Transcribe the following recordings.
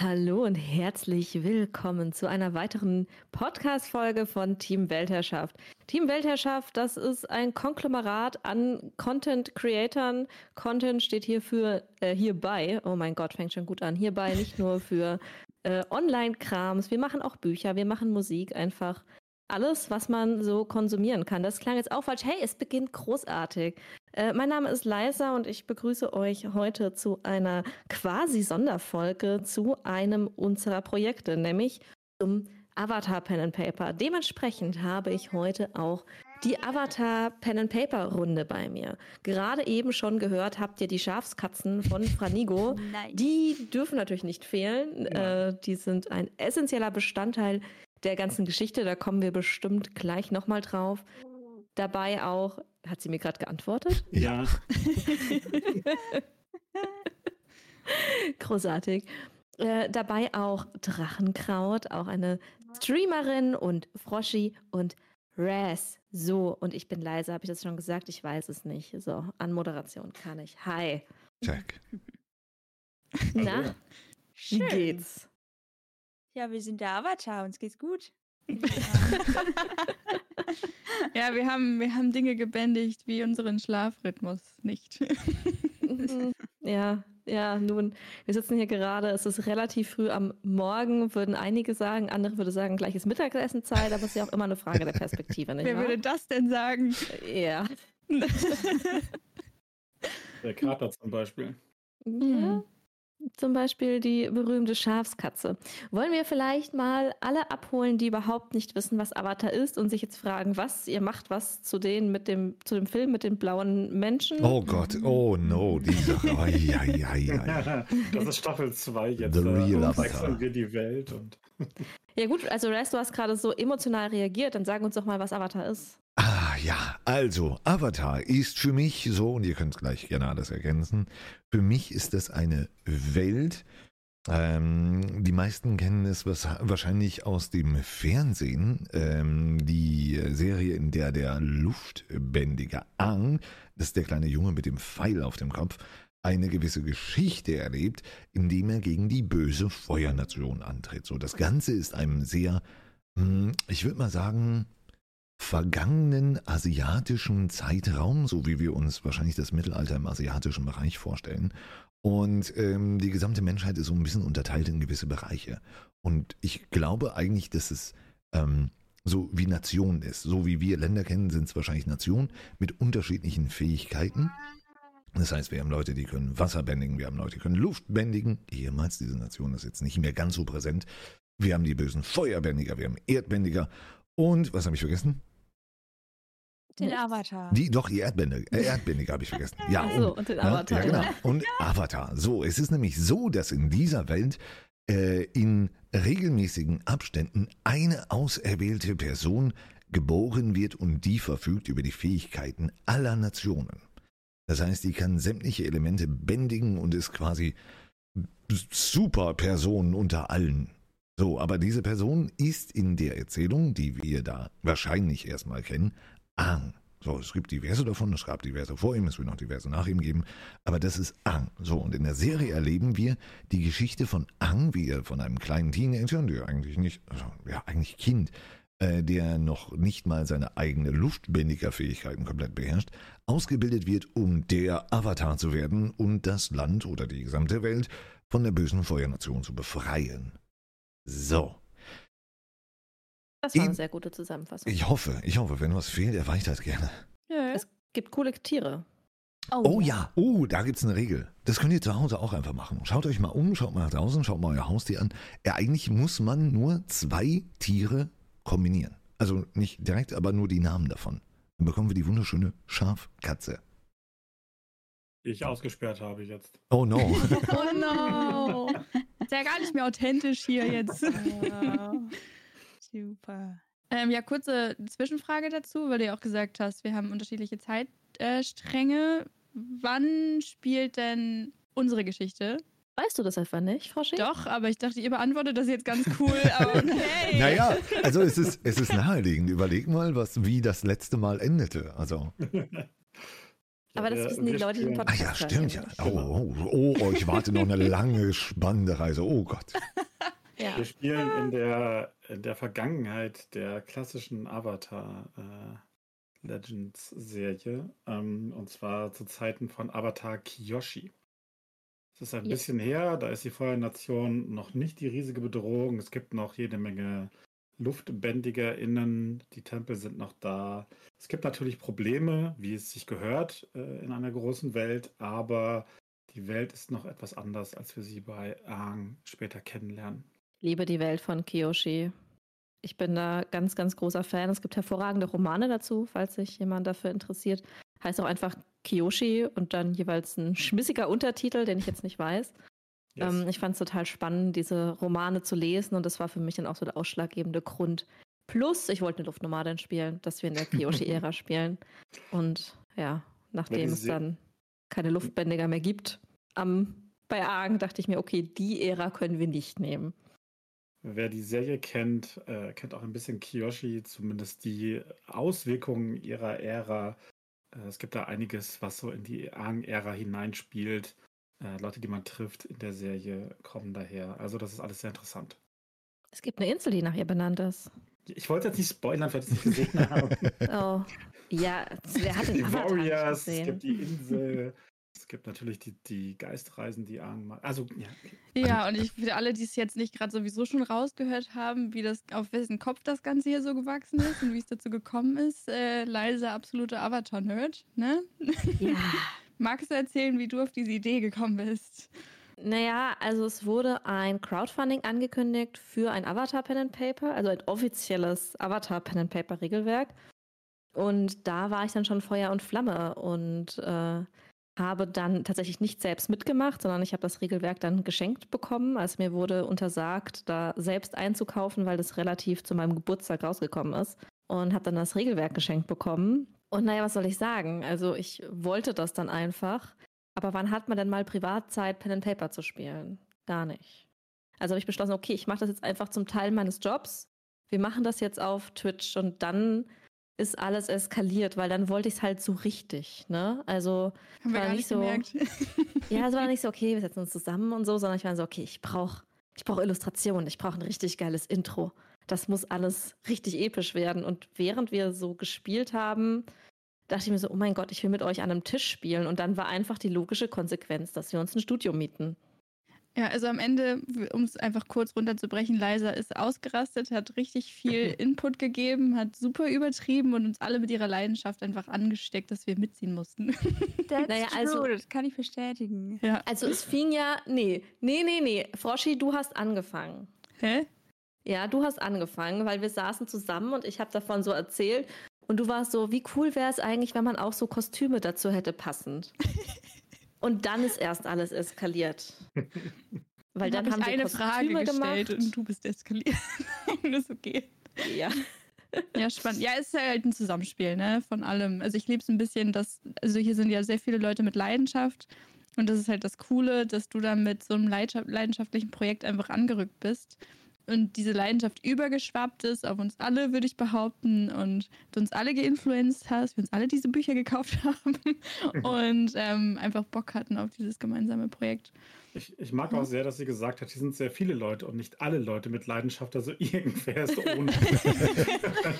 Hallo und herzlich willkommen zu einer weiteren Podcast-Folge von Team Weltherrschaft. Team Weltherrschaft, das ist ein Konglomerat an Content-Creatern. Content steht hier äh, hierbei, oh mein Gott, fängt schon gut an, hierbei nicht nur für äh, Online-Krams, wir machen auch Bücher, wir machen Musik, einfach alles, was man so konsumieren kann. Das klang jetzt auch falsch. Hey, es beginnt großartig. Äh, mein Name ist Leisa und ich begrüße euch heute zu einer quasi Sonderfolge zu einem unserer Projekte, nämlich zum Avatar Pen and Paper. Dementsprechend habe ich heute auch die Avatar Pen and Paper Runde bei mir. Gerade eben schon gehört habt ihr die Schafskatzen von Franigo. Nein. Die dürfen natürlich nicht fehlen. Äh, die sind ein essentieller Bestandteil der ganzen Geschichte. Da kommen wir bestimmt gleich nochmal drauf. Dabei auch, hat sie mir gerade geantwortet? Ja. Großartig. Äh, dabei auch Drachenkraut, auch eine Streamerin und Froschi und Raz. So, und ich bin leise, habe ich das schon gesagt? Ich weiß es nicht. So, an Moderation kann ich. Hi. Check. Na, wie Schön. geht's? Ja, wir sind der Avatar, uns geht's gut. Ja, wir haben, wir haben Dinge gebändigt wie unseren Schlafrhythmus nicht. Mhm. Ja, ja, nun, wir sitzen hier gerade, es ist relativ früh am Morgen, würden einige sagen, andere würden sagen, gleiches Mittagessenzeit, aber es ist ja auch immer eine Frage der Perspektive, nicht Wer wahr? würde das denn sagen? Ja. Der Kater zum Beispiel. ja. Zum Beispiel die berühmte Schafskatze. Wollen wir vielleicht mal alle abholen, die überhaupt nicht wissen, was Avatar ist und sich jetzt fragen, was ihr macht, was zu denen mit dem, zu dem Film mit den blauen Menschen? Oh Gott, oh no, die Sache. Ai, ai, ai, das ist Staffel 2 jetzt. The da real wechseln Avatar. wir die Welt und Ja gut, also Rest, du hast gerade so emotional reagiert, dann sag uns doch mal, was Avatar ist. Ah ja, also Avatar ist für mich so, und ihr könnt es gleich gerne alles ergänzen, für mich ist das eine Welt, ähm, die meisten kennen es was, wahrscheinlich aus dem Fernsehen, ähm, die Serie, in der der Luftbändiger Ang, das ist der kleine Junge mit dem Pfeil auf dem Kopf, eine gewisse Geschichte erlebt, indem er gegen die böse Feuernation antritt. So, das Ganze ist einem sehr, hm, ich würde mal sagen, vergangenen asiatischen Zeitraum, so wie wir uns wahrscheinlich das Mittelalter im asiatischen Bereich vorstellen. Und ähm, die gesamte Menschheit ist so ein bisschen unterteilt in gewisse Bereiche. Und ich glaube eigentlich, dass es ähm, so wie Nationen ist. So wie wir Länder kennen, sind es wahrscheinlich Nationen mit unterschiedlichen Fähigkeiten. Das heißt, wir haben Leute, die können Wasser bändigen, wir haben Leute, die können Luft bändigen. Ehemals, diese Nation ist jetzt nicht mehr ganz so präsent. Wir haben die bösen Feuerbändiger, wir haben Erdbändiger. Und, was habe ich vergessen? Den Nichts. Avatar. Die, doch, die Erdbändiger, äh, Erdbändiger habe ich vergessen. Ja, Ach so, und, und den ja, Avatar. Ja, genau. Und Avatar. So, es ist nämlich so, dass in dieser Welt äh, in regelmäßigen Abständen eine auserwählte Person geboren wird und die verfügt über die Fähigkeiten aller Nationen. Das heißt, die kann sämtliche Elemente bändigen und ist quasi super Person unter allen. So, aber diese Person ist in der Erzählung, die wir da wahrscheinlich erstmal kennen, Ang. So, es gibt diverse davon, es gab diverse vor ihm, es wird noch diverse nach ihm geben, aber das ist Ang. So, und in der Serie erleben wir die Geschichte von Ang, wie er von einem kleinen Teenager, der eigentlich nicht, also, ja, eigentlich Kind, äh, der noch nicht mal seine eigene Luftbändigerfähigkeiten komplett beherrscht, ausgebildet wird, um der Avatar zu werden und das Land oder die gesamte Welt von der bösen Feuernation zu befreien. So, Das war eine In- sehr gute Zusammenfassung. ich hoffe, ich hoffe, wenn was fehlt, erweitert gerne. Nö. Es gibt coole Tiere. Oh ja, oh, da gibt's eine Regel. Das könnt ihr zu Hause auch einfach machen. Schaut euch mal um, schaut mal nach draußen, schaut mal euer Haustier an. Ja, eigentlich muss man nur zwei Tiere kombinieren. Also nicht direkt, aber nur die Namen davon. Dann bekommen wir die wunderschöne Schafkatze. die ich ausgesperrt habe jetzt. Oh no. Oh no! Ist ja gar nicht mehr authentisch hier jetzt. Super. Ähm, ja, kurze Zwischenfrage dazu, weil du ja auch gesagt hast, wir haben unterschiedliche Zeitstränge. Wann spielt denn unsere Geschichte? Weißt du das etwa nicht, Frau Schick? Doch, aber ich dachte, ihr beantwortet das jetzt ganz cool. Aber okay. naja, also es ist, es ist naheliegend. Überleg mal, was, wie das letzte Mal endete. Also, Aber das wissen die Leute, die den spielen- Ah ja, Podcast stimmt ja. Oh, oh, oh, oh, ich warte noch eine lange, spannende Reise. Oh Gott. Ja. Wir spielen in der, in der Vergangenheit der klassischen Avatar äh, Legends Serie. Ähm, und zwar zu Zeiten von Avatar Kiyoshi. Es ist ein Ja. bisschen her, da ist die Feuernation noch nicht die riesige Bedrohung. Es gibt noch jede Menge LuftbändigerInnen, die Tempel sind noch da. Es gibt natürlich Probleme, wie es sich gehört äh, in einer großen Welt, aber die Welt ist noch etwas anders, als wir sie bei Aang später kennenlernen. Liebe die Welt von Kiyoshi. Ich bin da ganz, ganz großer Fan. Es gibt hervorragende Romane dazu, falls sich jemand dafür interessiert. Heißt auch einfach Kiyoshi und dann jeweils ein schmissiger Untertitel, den ich jetzt nicht weiß. Yes. Ähm, ich fand es total spannend, diese Romane zu lesen und das war für mich dann auch so der ausschlaggebende Grund. Plus, ich wollte eine Luftnomadin spielen, dass wir in der Kiyoshi-Ära spielen. Und ja, nachdem es dann keine Luftbändiger mehr gibt, am, bei Argen dachte ich mir, okay, die Ära können wir nicht nehmen. Wer die Serie kennt, äh, kennt auch ein bisschen Kiyoshi, zumindest die Auswirkungen ihrer Ära. Äh, es gibt da einiges, was so in die Aang-Ära hineinspielt. Äh, Leute, die man trifft in der Serie, kommen daher. Also das ist alles sehr interessant. Es gibt eine Insel, die nach ihr benannt ist. Ich wollte jetzt nicht spoilern, falls Sie es nicht gesehen haben. Oh, ja, wer hat es den die Avatar Warriors, es gibt die Insel, es gibt natürlich die, die Geistreisen, die macht. Also, ja. Ja, und ich für alle, die es jetzt nicht gerade sowieso schon rausgehört haben, wie das, auf wessen Kopf das Ganze hier so gewachsen ist und wie es dazu gekommen ist, äh, leiser absoluter Avatar-Nerd, ne? Ja. Magst du erzählen, wie du auf diese Idee gekommen bist? Naja, also es wurde ein Crowdfunding angekündigt für ein Avatar Pen and Paper, also ein offizielles Avatar Pen and Paper Regelwerk. Und da war ich dann schon Feuer und Flamme und äh, habe dann tatsächlich nicht selbst mitgemacht, sondern ich habe das Regelwerk dann geschenkt bekommen. Also mir wurde untersagt, da selbst einzukaufen, weil das relativ zu meinem Geburtstag rausgekommen ist. Und habe dann das Regelwerk geschenkt bekommen. Und naja, was soll ich sagen? Also ich wollte das dann einfach. Aber wann hat man denn mal Privatzeit, Pen and Paper zu spielen? Gar nicht. Also habe ich beschlossen, okay, ich mache das jetzt einfach zum Teil meines Jobs. Wir machen das jetzt auf Twitch und dann ist alles eskaliert, weil dann wollte ich es halt so richtig, ne? Also Haben wir War gar nicht nicht so- gemerkt. ja, es war nicht so, okay, wir setzen uns zusammen und so, sondern ich war so, okay, ich brauche ich brauch Illustrationen, ich brauche ein richtig geiles Intro. Das muss alles richtig episch werden. Und während wir so gespielt haben, dachte ich mir so, oh mein Gott, ich will mit euch an einem Tisch spielen. Und dann war einfach die logische Konsequenz, dass wir uns ein Studio mieten. Ja, also am Ende, um es einfach kurz runterzubrechen, Liza ist ausgerastet, hat richtig viel Input gegeben, hat super übertrieben und uns alle mit ihrer Leidenschaft einfach angesteckt, dass wir mitziehen mussten. That's Naja, true, also- das kann ich bestätigen. ja. Also es fing ja, nee, nee, nee, nee. Froschi, du hast angefangen. Hä? Ja, du hast angefangen, weil wir saßen zusammen und ich habe davon so erzählt. Und du warst so, wie cool wäre es eigentlich, wenn man auch so Kostüme dazu hätte passend. und dann ist erst alles eskaliert. Weil dann, hab haben ich wir eine Kostüme Frage gestellt gemacht. und du bist eskaliert. das ist okay. ja. Ja, spannend. Ja, es ist halt ein Zusammenspiel, ne, von allem. Also ich liebe es ein bisschen, dass, also hier sind ja sehr viele Leute mit Leidenschaft und das ist halt das Coole, dass du da mit so einem leidenschaft- leidenschaftlichen Projekt einfach angerückt bist und diese Leidenschaft übergeschwappt ist auf uns alle, würde ich behaupten und du uns alle geinfluenced hast, wir uns alle diese Bücher gekauft haben und ähm, einfach Bock hatten auf dieses gemeinsame Projekt. Ich, ich mag auch sehr, dass sie gesagt hat, hier sind sehr viele Leute und nicht alle Leute mit Leidenschaft, also irgendwer ist ohne.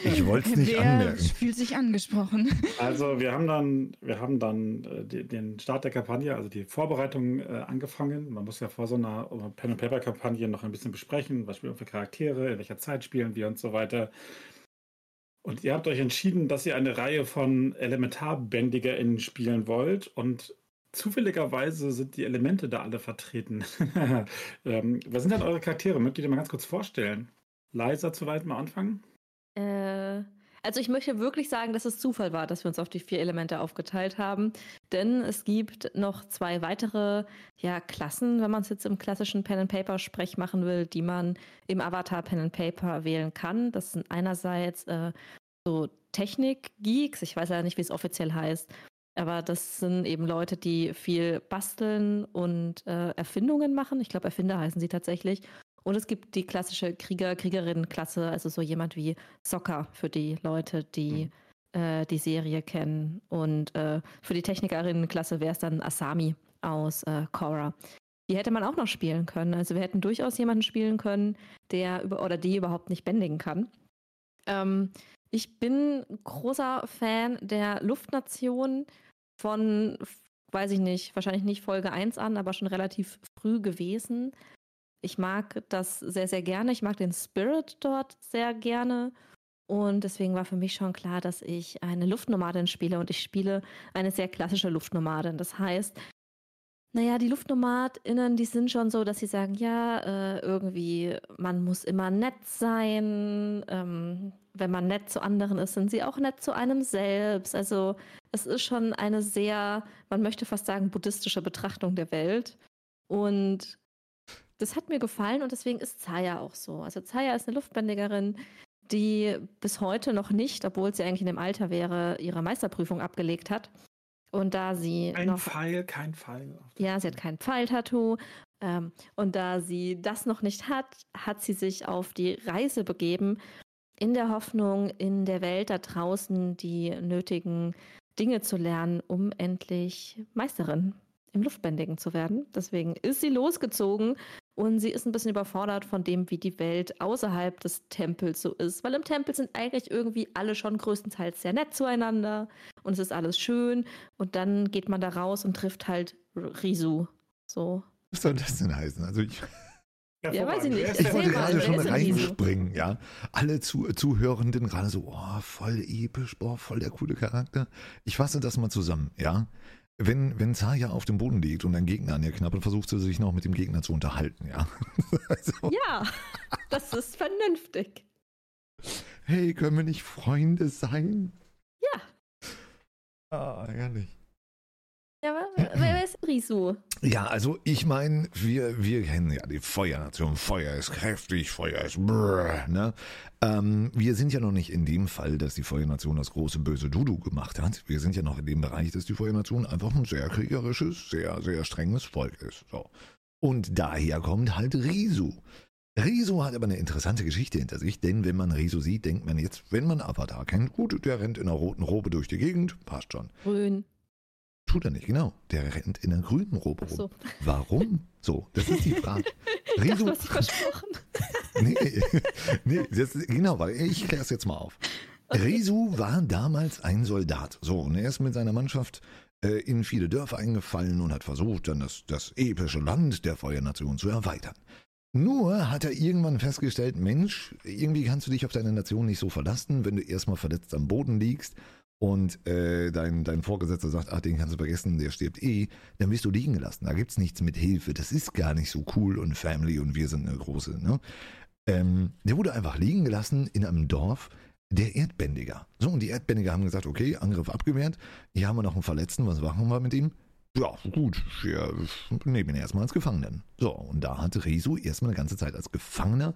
Ich wollte es nicht Wer anmerken. fühlt sich angesprochen? Also wir haben dann, wir haben dann äh, die, den Start der Kampagne, also die Vorbereitung äh, angefangen. Man muss ja vor so einer äh, Pen and Paper Kampagne noch ein bisschen besprechen, was spielen wir für Charaktere, in welcher Zeit spielen wir und so weiter. Und ihr habt euch entschieden, dass ihr eine Reihe von ElementarbändigerInnen spielen wollt und zufälligerweise sind die Elemente da alle vertreten. ähm, was sind denn eure Charaktere? Möchtet ihr mal ganz kurz vorstellen? Leiser zu weit mal anfangen? Äh, also ich möchte wirklich sagen, dass es Zufall war, dass wir uns auf die vier Elemente aufgeteilt haben. Denn es gibt noch zwei weitere ja, Klassen, wenn man es jetzt im klassischen Pen and Paper Sprech machen will, die man im Avatar Pen and Paper wählen kann. Das sind einerseits äh, so Technik-Geeks, ich weiß ja nicht, wie es offiziell heißt, aber das sind eben Leute, die viel basteln und äh, Erfindungen machen. Ich glaube, Erfinder heißen sie tatsächlich. Und es gibt die klassische Krieger, Kriegerinnen-Klasse, also so jemand wie Soccer für die Leute, die Mhm. äh, die Serie kennen. Und äh, für die Technikerinnenklasse wäre es dann Asami aus äh, Korra. Die hätte man auch noch spielen können. Also wir hätten durchaus jemanden spielen können, der über oder die überhaupt nicht bändigen kann. Ähm, ich bin großer Fan der Luftnation von, weiß ich nicht, wahrscheinlich nicht Folge 1 an, aber schon relativ früh gewesen. Ich mag das sehr, sehr gerne. Ich mag den Spirit dort sehr gerne. Und deswegen war für mich schon klar, dass ich eine Luftnomadin spiele und ich spiele eine sehr klassische Luftnomadin. Das heißt, naja, die LuftnomadInnen, die sind schon so, dass sie sagen, ja, äh, irgendwie, man muss immer nett sein. Ähm, wenn man nett zu anderen ist, sind sie auch nett zu einem selbst. Also es ist schon eine sehr, man möchte fast sagen, buddhistische Betrachtung der Welt. Und das hat mir gefallen und deswegen ist Zaya auch so. Also Zaya ist eine Luftbändigerin, die bis heute noch nicht, obwohl sie eigentlich in dem Alter wäre, ihre Meisterprüfung abgelegt hat. Und da sie. Kein noch, Pfeil, kein Pfeil. Ja, sie hat kein Pfeiltattoo. Ähm, und da sie das noch nicht hat, hat sie sich auf die Reise begeben, in der Hoffnung, in der Welt da draußen die nötigen Dinge zu lernen, um endlich Meisterin im Luftbändigen zu werden. Deswegen ist sie losgezogen und sie ist ein bisschen überfordert von dem, wie die Welt außerhalb des Tempels so ist. Weil im Tempel sind eigentlich irgendwie alle schon größtenteils sehr nett zueinander und es ist alles schön. Und dann geht man da raus und trifft halt Risu. So. Was soll das denn heißen? Also ich, Ja, weiß ich nicht. Ich wollte gerade schon reinspringen, ja. Alle zu, Zuhörenden gerade so, oh, voll episch, boah, voll der coole Charakter. Ich fasse das mal zusammen, ja. Wenn, wenn Zaya auf dem Boden liegt und ein Gegner an ihr knabbert, versucht sie sich noch mit dem Gegner zu unterhalten, ja. also, Ja, das ist vernünftig. hey, können wir nicht Freunde sein? Ja. Ah, ehrlich. Ja, aber wer ist Risu? Ja, also ich meine, wir, wir kennen ja die Feuernation. Feuer ist kräftig, Feuer ist brrr, ne? Ähm, wir sind ja noch nicht in dem Fall, dass die Feuernation das große böse Dudu gemacht hat. Wir sind ja noch in dem Bereich, dass die Feuernation einfach ein sehr kriegerisches, sehr, sehr strenges Volk ist. So. Und daher kommt halt Risu. Risu hat aber eine interessante Geschichte hinter sich, denn wenn man Risu sieht, denkt man jetzt, wenn man Avatar kennt, gut, der rennt in einer roten Robe durch die Gegend, passt schon. Grün. Tut er nicht, genau. Der rennt in einer grünen Robe rum. so. Warum? So, das ist die Frage. Hast dich versprochen. nee, nee das, genau, warte, ich kläre es jetzt mal auf. Risu war damals ein Soldat. So, und er ist mit seiner Mannschaft äh, in viele Dörfer eingefallen und hat versucht, dann das, das epische Land der Feuernation zu erweitern. Nur hat er irgendwann festgestellt, Mensch, irgendwie kannst du dich auf deine Nation nicht so verlassen, wenn du erstmal verletzt am Boden liegst und äh, dein, dein Vorgesetzter sagt, ach, den kannst du vergessen, der stirbt eh, dann wirst du liegen gelassen. Da gibt's nichts mit Hilfe. Das ist gar nicht so cool und Family und wir sind eine große, ne? Ähm, der wurde einfach liegen gelassen in einem Dorf der Erdbändiger. So, und die Erdbändiger haben gesagt, okay, Angriff abgewehrt, hier haben wir noch einen Verletzten, was machen wir mit ihm? Ja, gut, wir nehmen ihn erstmal als Gefangenen. So, und da hat Risu erstmal eine ganze Zeit als Gefangener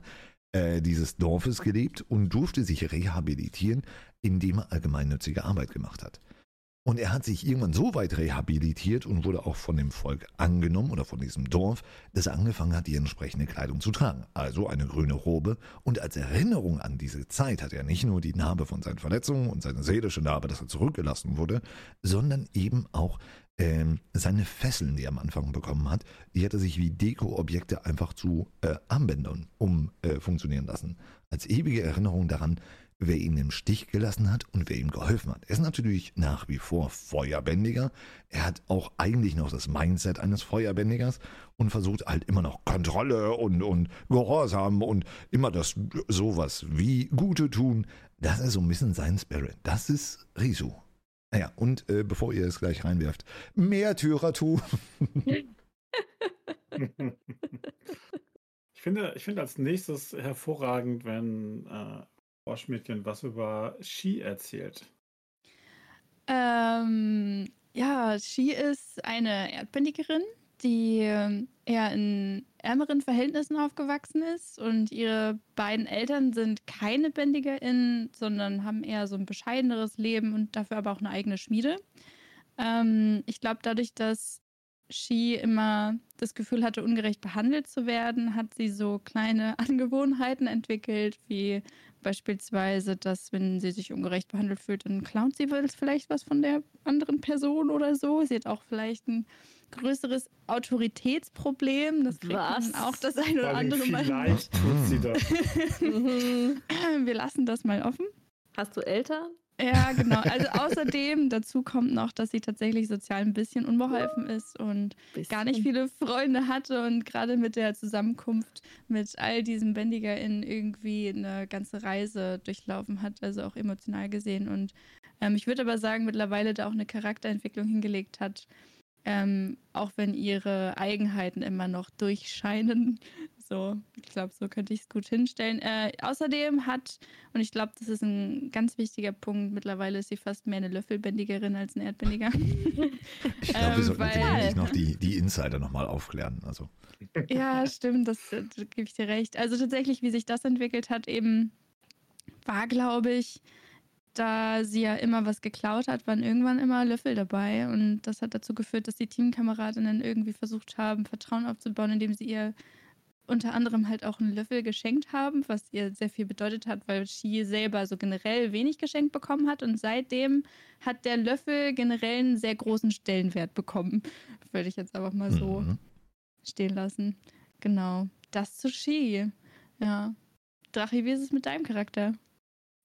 äh, dieses Dorfes gelebt und durfte sich rehabilitieren, indem er allgemeinnützige Arbeit gemacht hat. Und er hat sich irgendwann so weit rehabilitiert und wurde auch von dem Volk angenommen oder von diesem Dorf, dass er angefangen hat, die entsprechende Kleidung zu tragen. Also eine grüne Robe. Und als Erinnerung an diese Zeit hat er nicht nur die Narbe von seinen Verletzungen und seine seelische Narbe, dass er zurückgelassen wurde, sondern eben auch ähm, seine Fesseln, die er am Anfang bekommen hat, die hat er sich wie Deko-Objekte einfach zu äh, Armbändern um äh, lassen. Als ewige Erinnerung daran, wer ihn im Stich gelassen hat und wer ihm geholfen hat. Er ist natürlich nach wie vor Feuerbändiger. Er hat auch eigentlich noch das Mindset eines Feuerbändigers und versucht halt immer noch Kontrolle und, und Gehorsam und immer das sowas wie Gute tun. Das ist so ein bisschen sein Spirit. Das ist Risu. Naja, und äh, bevor ihr es gleich reinwerft, mehr Tyratu. Ich finde, ich finde als nächstes hervorragend, wenn äh, Froschmädchen was über Ski erzählt. Ähm, ja, Shi ist eine Erdbändigerin, die ähm, eher in ärmeren Verhältnissen aufgewachsen ist und ihre beiden Eltern sind keine BändigerInnen, sondern haben eher so ein bescheideneres Leben und dafür aber auch eine eigene Schmiede. Ähm, ich glaube, dadurch, dass Shi immer das Gefühl hatte, ungerecht behandelt zu werden, hat sie so kleine Angewohnheiten entwickelt, wie beispielsweise, dass wenn sie sich ungerecht behandelt fühlt, dann klaut sie vielleicht was von der anderen Person oder so. Sie hat auch vielleicht ein größeres Autoritätsproblem. Das kriegt man auch das ein oder andere Mal. Vielleicht tut sie das. Wir lassen das mal offen. Hast du Eltern? Ja, genau. Also außerdem, dazu kommt noch, dass sie tatsächlich sozial ein bisschen unbeholfen ist und Bisschen. gar nicht viele Freunde hatte und gerade mit der Zusammenkunft mit all diesen BändigerInnen irgendwie eine ganze Reise durchlaufen hat, also auch emotional gesehen. Und ähm, ich würde aber sagen, mittlerweile da auch eine Charakterentwicklung hingelegt hat, ähm, auch wenn ihre Eigenheiten immer noch durchscheinen. So, ich glaube, so könnte ich es gut hinstellen. Äh, außerdem hat, und ich glaube, das ist ein ganz wichtiger Punkt, mittlerweile ist sie fast mehr eine Löffelbändigerin als ein Erdbändiger. Ich glaube, wir Ähm, sollten weil- eigentlich noch die, die Insider nochmal aufklären. Also, Ja, stimmt, das, das gebe ich dir recht. Also tatsächlich, wie sich das entwickelt hat, eben war, glaube ich, da sie ja immer was geklaut hat, waren irgendwann immer Löffel dabei. Und das hat dazu geführt, dass die Teamkameradinnen irgendwie versucht haben, Vertrauen aufzubauen, indem sie ihr unter anderem halt auch einen Löffel geschenkt haben, was ihr sehr viel bedeutet hat, weil Shi selber so generell wenig geschenkt bekommen hat. Und seitdem hat der Löffel generell einen sehr großen Stellenwert bekommen. Würde ich jetzt einfach mal so mhm. stehen lassen. Genau. Das zu Ski. Ja. Drachi, wie ist es mit deinem Charakter?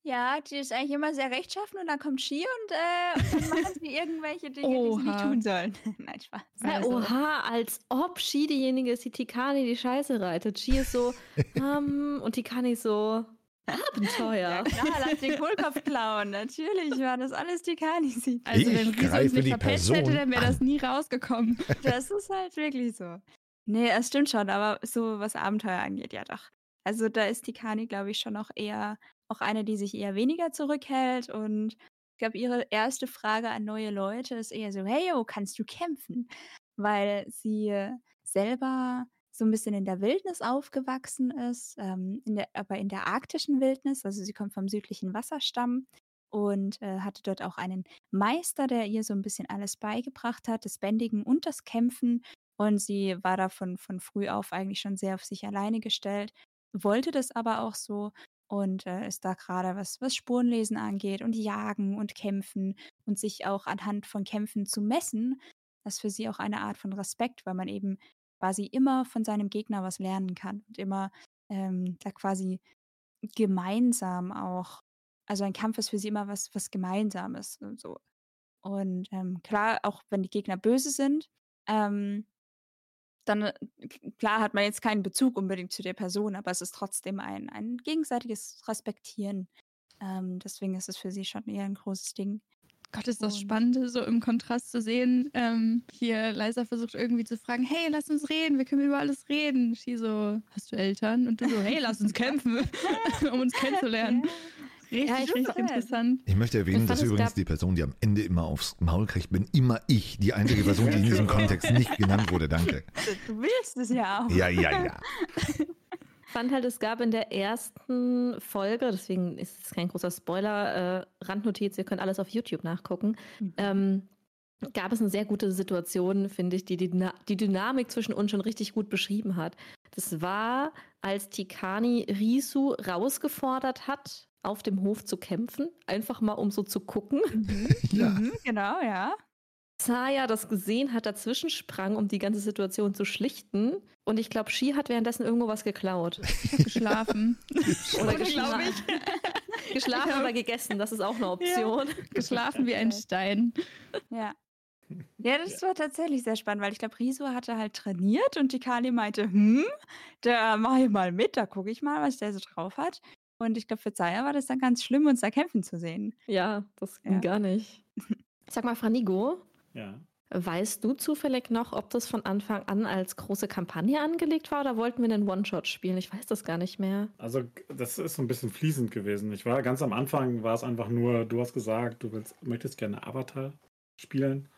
Ja, die ist eigentlich immer sehr rechtschaffen und dann kommt Ski und, äh, und dann machen sie irgendwelche Dinge, die sie nicht Oha. tun sollen. Nein, Spaß. Ja, Also- oha, als ob Shi diejenige ist, die Tikani die Scheiße reitet. Shi ist so, ähm, und Tikani ist so, Abenteuer. Ja, klar, lass den Kohlkopf klauen. Natürlich war das alles die Kanisi. Also, Ich wenn Riese uns nicht verpetzt Person hätte, dann wäre das nie rausgekommen. Das ist halt wirklich so. Nee, es stimmt schon, aber so was Abenteuer angeht, ja doch. Also da ist die Kani, glaube ich, schon auch eher auch eine, die sich eher weniger zurückhält und ich glaube, ihre erste Frage an neue Leute ist eher so, hey, yo, kannst du kämpfen? Weil sie äh, selber so ein bisschen in der Wildnis aufgewachsen ist, ähm, in der, aber in der arktischen Wildnis, also sie kommt vom südlichen Wasserstamm und äh, hatte dort auch einen Meister, der ihr so ein bisschen alles beigebracht hat, das Bändigen und das Kämpfen. Und sie war da von, von früh auf eigentlich schon sehr auf sich alleine gestellt, wollte das aber auch so und äh, ist da gerade, was, was Spurenlesen angeht und Jagen und Kämpfen und sich auch anhand von Kämpfen zu messen, das ist für sie auch eine Art von Respekt, weil man eben quasi immer von seinem Gegner was lernen kann und immer ähm, da quasi gemeinsam auch, also ein Kampf ist für sie immer was, was Gemeinsames und so. Und ähm, klar, auch wenn die Gegner böse sind, ähm, dann äh, klar hat man jetzt keinen Bezug unbedingt zu der Person, aber es ist trotzdem ein, ein gegenseitiges Respektieren. Ähm, deswegen ist es für sie schon eher ein großes Ding. Gott, ist das Und- spannend, so im Kontrast zu sehen. Ähm, hier, Leisa versucht irgendwie zu fragen, hey, lass uns reden, wir können über alles reden. She so, hast du Eltern? Und du so, hey, lass uns kämpfen, um uns kennenzulernen. Richtig, Ja, ich richtig interessant. Ich möchte erwähnen, dass übrigens die Person, die am Ende immer aufs Maul kriegt, bin immer ich. Die einzige Person, die in diesem Kontext nicht genannt wurde. Danke. Du willst es ja auch. Ja, ja, ja. Ich fand halt, es gab in der ersten Folge, deswegen ist es kein großer Spoiler, äh, Randnotiz, ihr könnt alles auf YouTube nachgucken, Mhm. ähm, gab es eine sehr gute Situation, finde ich, die die, Dyna die Dynamik zwischen uns schon richtig gut beschrieben hat. Das war, als Tikani Risu rausgefordert hat, auf dem Hof zu kämpfen, einfach mal um so zu gucken. Mhm. Ja. Mhm, genau, ja. Saya das gesehen hat, dazwischen sprang, um die ganze Situation zu schlichten. Und ich glaube, Shi hat währenddessen irgendwo was geklaut. Ich habe geschlafen. Oder Glaube geschlafen. ich. Geschlafen Ja. oder gegessen, das ist auch eine Option. Geschlafen wie ein Stein. Ja. Ja, das war tatsächlich sehr spannend, weil ich glaube, Riso hatte halt trainiert und die Kali meinte, hm, da mache ich mal mit, da gucke ich mal, was der so drauf hat. Und ich glaube, für Zaya war das dann ganz schlimm, uns da kämpfen zu sehen. Ja, das ging Ja. gar nicht. Sag mal, Franigo, Ja. weißt du zufällig noch, ob das von Anfang an als große Kampagne angelegt war oder wollten wir einen One-Shot spielen? Ich weiß das gar nicht mehr. Also das ist so ein bisschen fließend gewesen. Ich war ganz am Anfang, war es einfach nur, du hast gesagt, du willst, möchtest gerne Avatar spielen.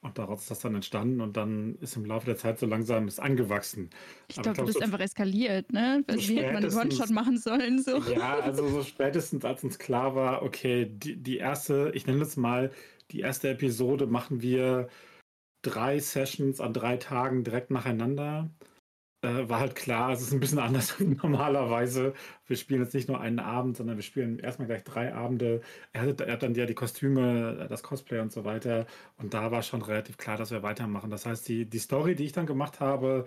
Und daraus ist das dann entstanden und dann ist im Laufe der Zeit so langsam ist angewachsen. Ich glaube, du glaub, bist so- einfach eskaliert, ne? so Wie hätte man einen One-Shot machen sollen? So. Ja, also so spätestens als uns klar war, okay, die, die erste, ich nenne es mal, die erste Episode machen wir drei Sessions an drei Tagen direkt nacheinander. Äh, war halt klar, es ist ein bisschen anders als normalerweise. Wir spielen jetzt nicht nur einen Abend, sondern wir spielen erstmal gleich drei Abende. Er hat, er hat dann ja die Kostüme, das Cosplay und so weiter. Und da war schon relativ klar, dass wir weitermachen. Das heißt, die, die Story, die ich dann gemacht habe,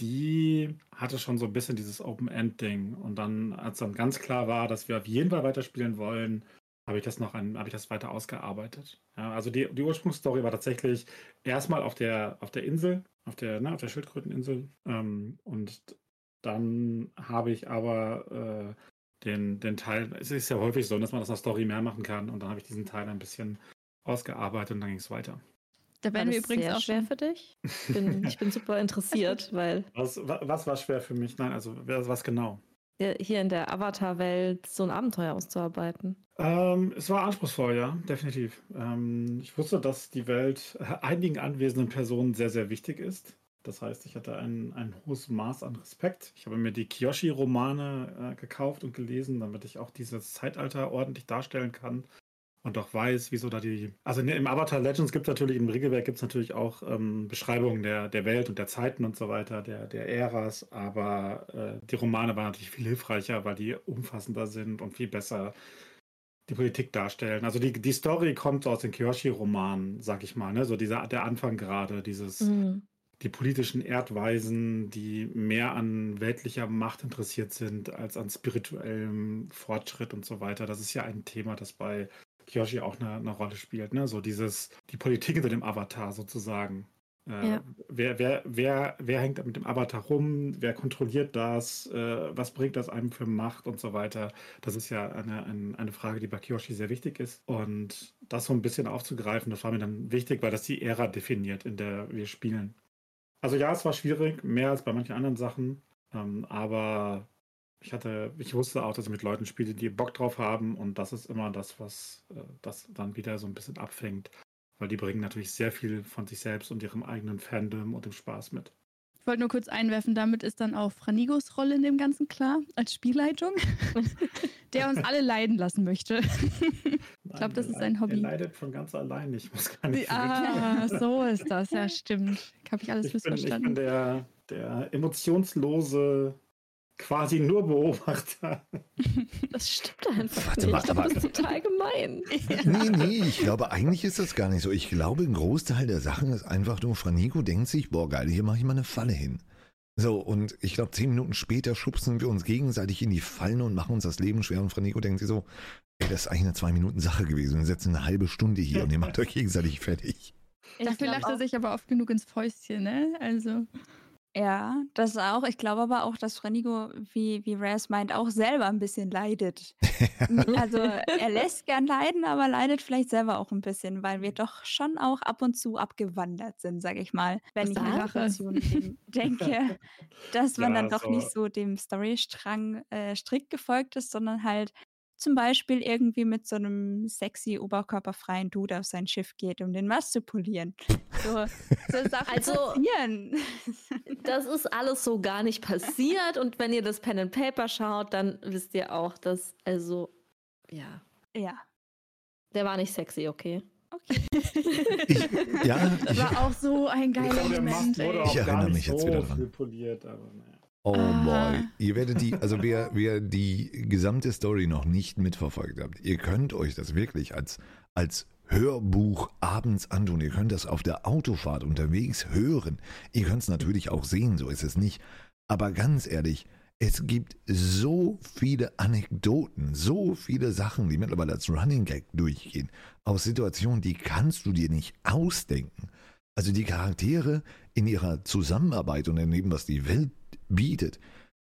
die hatte schon so ein bisschen dieses Open-End-Ding. Und dann, als dann ganz klar war, dass wir auf jeden Fall weiterspielen wollen, habe ich das noch ein, habe ich das weiter ausgearbeitet. Ja, also die, die Ursprungsstory war tatsächlich erstmal auf der, auf der Insel, auf der, ne, auf der Schildkröteninsel. Ähm, und dann habe ich aber äh, den, den Teil, es ist ja häufig so, dass man aus einer Story mehr machen kann. Und dann habe ich diesen Teil ein bisschen ausgearbeitet und dann ging es weiter. Da werden wir übrigens auch schwer für dich. Ich bin, ich bin super interessiert, weil. Was, was war schwer für mich? Nein, also was genau? Hier in der Avatar-Welt so ein Abenteuer auszuarbeiten? Ähm, es war anspruchsvoll, ja, definitiv. Ähm, ich wusste, dass die Welt einigen anwesenden Personen sehr, sehr wichtig ist. Das heißt, ich hatte ein, ein hohes Maß an Respekt. Ich habe mir die Kiyoshi-Romane äh, gekauft und gelesen, damit ich auch dieses Zeitalter ordentlich darstellen kann und auch weiß, wieso da die. Also im Avatar Legends gibt es natürlich, im Regelwerk gibt es natürlich auch ähm, Beschreibungen der, der Welt und der Zeiten und so weiter, der, der Äras, aber äh, die Romane waren natürlich viel hilfreicher, weil die umfassender sind und viel besser die Politik darstellen. Also die, die Story kommt aus den Kyoshi-Romanen, sag ich mal, ne? So dieser der Anfang gerade, dieses. Mhm. Die politischen Erdweisen, die mehr an weltlicher Macht interessiert sind als an spirituellem Fortschritt und so weiter. Das ist ja ein Thema, das bei Kyoshi auch eine, eine, Rolle spielt. Ne? So dieses, die Politik hinter dem Avatar sozusagen. Äh, ja. wer, wer, wer, wer hängt mit dem Avatar rum? Wer kontrolliert das? Äh, was bringt das einem für Macht und so weiter? Das ist ja eine, eine, eine Frage, die bei Kyoshi sehr wichtig ist. Und das so ein bisschen aufzugreifen, das war mir dann wichtig, weil das die Ära definiert, in der wir spielen. Also ja, es war schwierig, mehr als bei manchen anderen Sachen. Ähm, aber ich hatte, ich wusste auch, dass ich mit Leuten spiele, die Bock drauf haben und das ist immer das, was äh, das dann wieder so ein bisschen abfängt. Weil die bringen natürlich sehr viel von sich selbst und ihrem eigenen Fandom und dem Spaß mit. Ich wollte nur kurz einwerfen, damit ist dann auch Franigos Rolle in dem Ganzen klar, als Spielleitung, der uns alle leiden lassen möchte. ich glaube, das ist sein Hobby. Er leidet von ganz allein, ich muss gar nicht. Ah, so ist das, ja, stimmt. Habe ich alles ich missverstanden. Bin, ich bin der, der emotionslose quasi nur Beobachter. Das stimmt einfach Warte, nicht. Mal, das ist total gemein. Nee, nee, ich glaube, eigentlich ist das gar nicht so. Ich glaube, ein Großteil der Sachen ist einfach nur, Franico denkt sich, boah, geil, hier mache ich mal eine Falle hin. So, und ich glaube, zehn Minuten später schubsen wir uns gegenseitig in die Fallen und machen uns das Leben schwer. Und Franico denkt sich so, ey, das ist eigentlich eine Zwei-Minuten-Sache gewesen. Wir setzen eine halbe Stunde hier und ihr macht euch gegenseitig fertig. Dafür lacht er sich aber oft genug ins Fäustchen, ne? Also. Ja, das auch. Ich glaube aber auch, dass Renigo, wie, wie Raz meint, auch selber ein bisschen leidet. also er lässt gern leiden, aber leidet vielleicht selber auch ein bisschen, weil wir doch schon auch ab und zu abgewandert sind, sage ich mal. Wenn Was ich an Situationen denke, dass man ja, dann doch so. nicht so dem Storystrang äh, strikt gefolgt ist, sondern halt zum Beispiel irgendwie mit so einem sexy oberkörperfreien Dude auf sein Schiff geht, um den Mast zu polieren. So, so Sachen also, passieren. Das ist alles so gar nicht passiert und wenn ihr das Pen and Paper schaut, dann wisst ihr auch, dass also ja. Ja. Der war nicht sexy, okay. Okay. Ich, ja, das war auch so ein geiler Moment. Ich erinnere mich jetzt wieder dran. Poliert, aber naja. Oh Aha. boy. Ihr werdet die, also wer, wer die gesamte Story noch nicht mitverfolgt habt, ihr könnt euch das wirklich als, als Hörbuch abends antun. Ihr könnt das auf der Autofahrt unterwegs hören. Ihr könnt es natürlich auch sehen, so ist es nicht. Aber ganz ehrlich, es gibt so viele Anekdoten, so viele Sachen, die mittlerweile als Running Gag durchgehen, aus Situationen, die kannst du dir nicht ausdenken. Also die Charaktere in ihrer Zusammenarbeit und in dem, was die Welt bietet.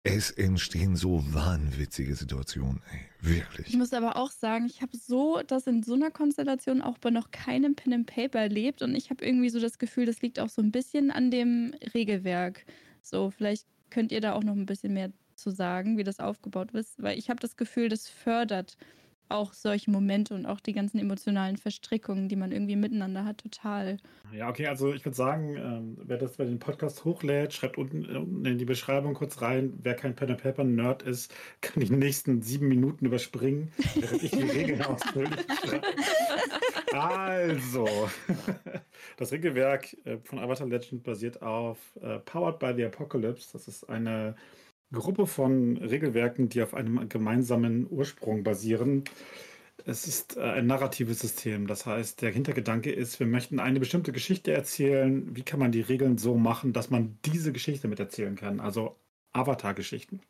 Es entstehen so wahnwitzige Situationen, ey, wirklich. Ich muss aber auch sagen, ich habe so das in so einer Konstellation auch bei noch keinem Pen and Paper erlebt und ich habe irgendwie so das Gefühl, das liegt auch so ein bisschen an dem Regelwerk. So, vielleicht könnt ihr da auch noch ein bisschen mehr zu sagen, wie das aufgebaut ist, weil ich habe das Gefühl, das fördert auch solche Momente und auch die ganzen emotionalen Verstrickungen, die man irgendwie miteinander hat, total. Ja, okay, also ich würde sagen, ähm, wer das bei den Podcast hochlädt, schreibt unten, unten in die Beschreibung kurz rein, wer kein Pen and Paper Nerd ist, kann die nächsten sieben Minuten überspringen, während ich die Regeln ausführlich Also, das Regelwerk äh, von Avatar Legend basiert auf äh, Powered by the Apocalypse. Das ist eine Gruppe von Regelwerken, die auf einem gemeinsamen Ursprung basieren. Es ist äh, ein narratives System. Das heißt, der Hintergedanke ist, wir möchten eine bestimmte Geschichte erzählen. Wie kann man die Regeln so machen, dass man diese Geschichte mit erzählen kann? Also Avatar-Geschichten.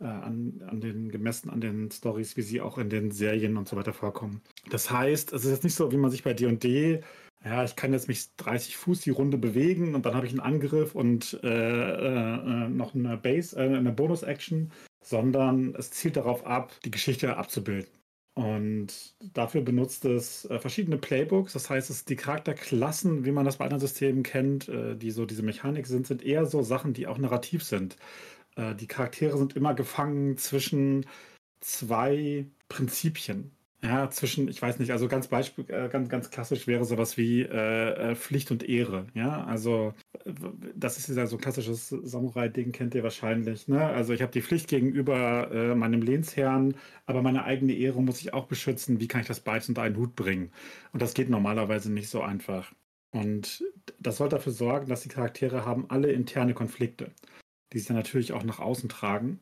Äh, an, an den gemessen an den Stories, wie sie auch in den Serien und so weiter vorkommen. Das heißt, es ist jetzt nicht so, wie man sich bei D&D ja, ich kann jetzt mich 30 Fuß die Runde bewegen und dann habe ich einen Angriff und äh, äh, äh, noch eine Base, äh, eine Bonus-Action, sondern es zielt darauf ab, die Geschichte abzubilden. Und dafür benutzt es äh, verschiedene Playbooks. Das heißt, es die Charakterklassen, wie man das bei anderen Systemen kennt, äh, die so diese Mechanik sind, sind eher so Sachen, die auch narrativ sind. die Charaktere sind immer gefangen zwischen zwei Prinzipien. Ja, zwischen, ich weiß nicht, also ganz Beispiel, äh, ganz, ganz klassisch wäre sowas wie äh, äh Pflicht und Ehre. Ja, also das ist ja so ein klassisches Samurai-Ding, kennt ihr wahrscheinlich. Ne? Also ich habe die Pflicht gegenüber äh, meinem Lehnsherrn, aber meine eigene Ehre muss ich auch beschützen. Wie kann ich das beides unter einen Hut bringen? Und das geht normalerweise nicht so einfach. Und das soll dafür sorgen, dass die Charaktere haben alle interne Konflikte, die sie dann natürlich auch nach außen tragen.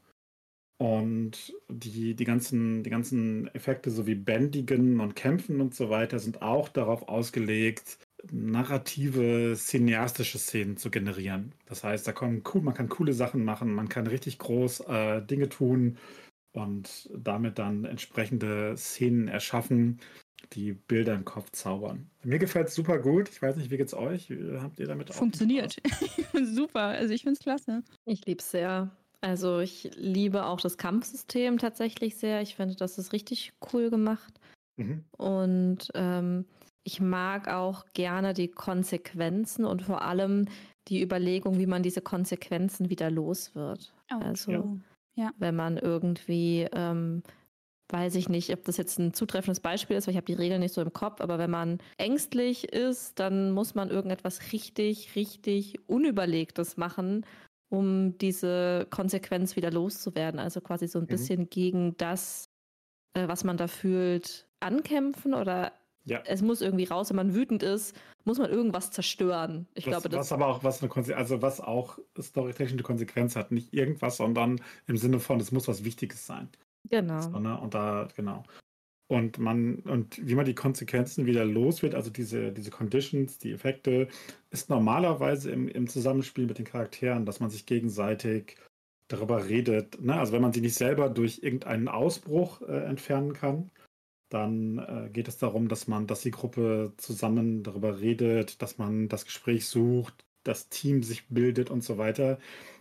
Und die, die, ganzen, die ganzen Effekte, so wie Bändigen und Kämpfen und so weiter, sind auch darauf ausgelegt, narrative, cineastische Szenen zu generieren. Das heißt, da kommen cool, man kann coole Sachen machen, man kann richtig groß äh, Dinge tun und damit dann entsprechende Szenen erschaffen, die Bilder im Kopf zaubern. Mir gefällt es super gut. Ich weiß nicht, wie geht's euch? Habt ihr damit auch Funktioniert. super. Also ich finde es klasse. Ich liebe es sehr. Also ich liebe auch das Kampfsystem tatsächlich sehr. Ich finde, das ist richtig cool gemacht. Mhm. Und ähm, ich mag auch gerne die Konsequenzen und vor allem die Überlegung, wie man diese Konsequenzen wieder los wird. Oh, also ja. wenn man irgendwie, ähm, weiß ich nicht, ob das jetzt ein zutreffendes Beispiel ist, weil ich habe die Regeln nicht so im Kopf, aber wenn man ängstlich ist, dann muss man irgendetwas richtig, richtig Unüberlegtes machen, um diese Konsequenz wieder loszuwerden. Also quasi so ein mhm. bisschen gegen das, äh, was man da fühlt, ankämpfen oder ja. es muss irgendwie raus, wenn man wütend ist, muss man irgendwas zerstören. Ich was, glaube, das was aber auch was eine Konse also was auch storytechnische Konsequenz hat, nicht irgendwas, sondern im Sinne von es muss was Wichtiges sein. Genau. So, ne? Und da genau und man und wie man die Konsequenzen wieder los wird, also diese, diese Conditions, die Effekte, ist normalerweise im, im Zusammenspiel mit den Charakteren, dass man sich gegenseitig darüber redet. Ne? Also wenn man sie nicht selber durch irgendeinen Ausbruch äh, entfernen kann, dann äh, geht es darum, dass man, dass die Gruppe zusammen darüber redet, dass man das Gespräch sucht, das Team sich bildet und so weiter.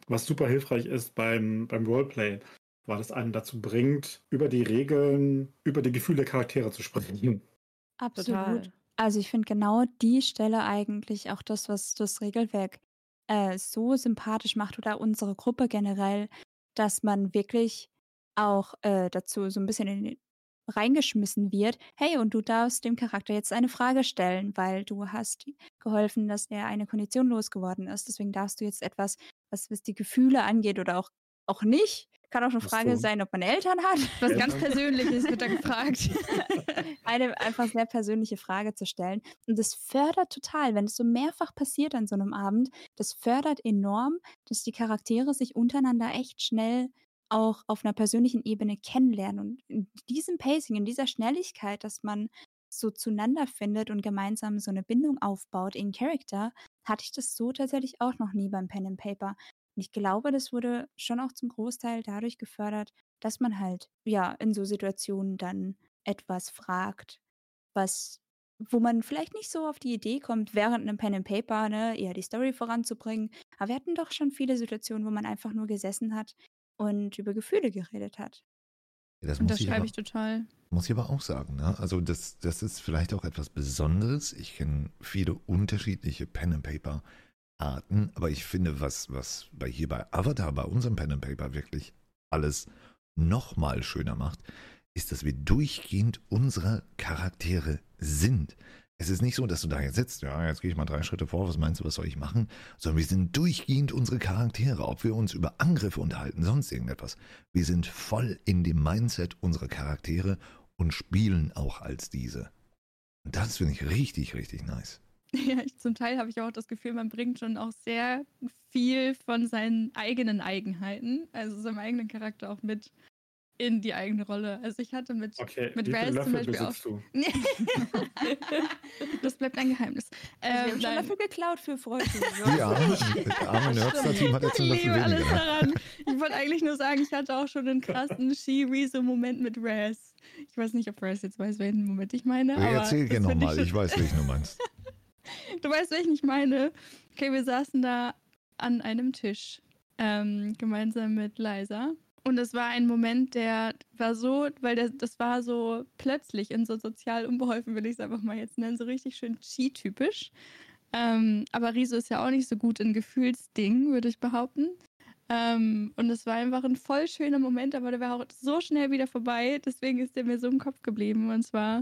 Was super hilfreich ist beim, beim Roleplay weil es einen dazu bringt, über die Regeln, über die Gefühle der Charaktere zu sprechen. Absolut. Total. Also ich finde genau die Stelle eigentlich auch das, was das Regelwerk äh, so sympathisch macht oder unsere Gruppe generell, dass man wirklich auch äh, dazu so ein bisschen in, reingeschmissen wird, hey, und du darfst dem Charakter jetzt eine Frage stellen, weil du hast geholfen, dass er eine Kondition losgeworden ist. Deswegen darfst du jetzt etwas, was, was die Gefühle angeht oder auch, auch nicht, kann auch eine Frage so. sein, ob man Eltern hat. Was ganz Persönliches wird da gefragt. eine einfach sehr persönliche Frage zu stellen. Und das fördert total, wenn es so mehrfach passiert an so einem Abend, das fördert enorm, dass die Charaktere sich untereinander echt schnell auch auf einer persönlichen Ebene kennenlernen. Und in diesem Pacing, in dieser Schnelligkeit, dass man so zueinander findet und gemeinsam so eine Bindung aufbaut in Character, hatte ich das so tatsächlich auch noch nie beim Pen and Paper. Und ich glaube, das wurde schon auch zum Großteil dadurch gefördert, dass man halt, ja, in so Situationen dann etwas fragt, was, wo man vielleicht nicht so auf die Idee kommt, während einem Pen and Paper, ne, eher die Story voranzubringen. Aber wir hatten doch schon viele Situationen, wo man einfach nur gesessen hat und über Gefühle geredet hat. Das, das schreibe ich total. Muss ich aber auch sagen, ne? Also das, das ist vielleicht auch etwas Besonderes. Ich kenne viele unterschiedliche Pen and Paper Arten, aber ich finde, was, was bei hier bei Avatar, bei unserem Pen and Paper wirklich alles noch mal schöner macht, ist, dass wir durchgehend unsere Charaktere sind. Es ist nicht so, dass du da jetzt sitzt, ja, jetzt gehe ich mal drei Schritte vor, was meinst du, was soll ich machen? Sondern wir sind durchgehend unsere Charaktere, ob wir uns über Angriffe unterhalten, sonst irgendetwas. Wir sind voll in dem Mindset unserer Charaktere und spielen auch als diese. Und das finde ich richtig, richtig nice. Ja, ich, zum Teil habe ich auch das Gefühl, man bringt schon auch sehr viel von seinen eigenen Eigenheiten, also seinem eigenen Charakter auch mit in die eigene Rolle. Also ich hatte mit, Okay, mit Raz zum Beispiel auch. du? das bleibt ein Geheimnis. wir Ähm, haben schon nein. dafür geklaut für Freunde. Ja, das arme Nerdstar-Team hat jetzt ich ein Löffel liebe alles weniger. daran. Ich wollte eigentlich nur sagen, ich hatte auch schon einen krassen She-Rezo-Moment mit Raz. Ich weiß nicht, ob Raz jetzt weiß, welchen Moment ich meine. Aber erzähl gerne nochmal, schon- ich weiß, welchen du meinst. Du weißt, welchen ich meine. Okay, wir saßen da an einem Tisch, ähm, gemeinsam mit Liza. Und es war ein Moment, der war so, weil der, das war so plötzlich und so sozial unbeholfen, will ich es einfach mal jetzt nennen, so richtig schön Chi-typisch. Ähm, aber Riso ist ja auch nicht so gut in Gefühlsdingen, würde ich behaupten. Ähm, und es war einfach ein voll schöner Moment, aber der war auch so schnell wieder vorbei. Deswegen ist der mir so im Kopf geblieben. Und zwar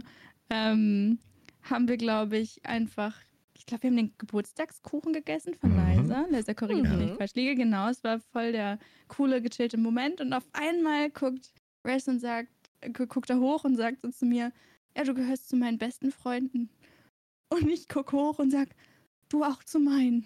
ähm, haben wir, glaube ich, einfach, glaube, wir haben den Geburtstagskuchen gegessen von Mhm. Liza. Liza korrigiert mich, Mhm. wenn ich falsch liege. Genau, es war voll der coole, gechillte Moment. Und auf einmal guckt Res und sagt, äh, gu- guckt er hoch und sagt so zu mir, ja, du gehörst zu meinen besten Freunden. Und ich gucke hoch und sag, du auch zu meinen.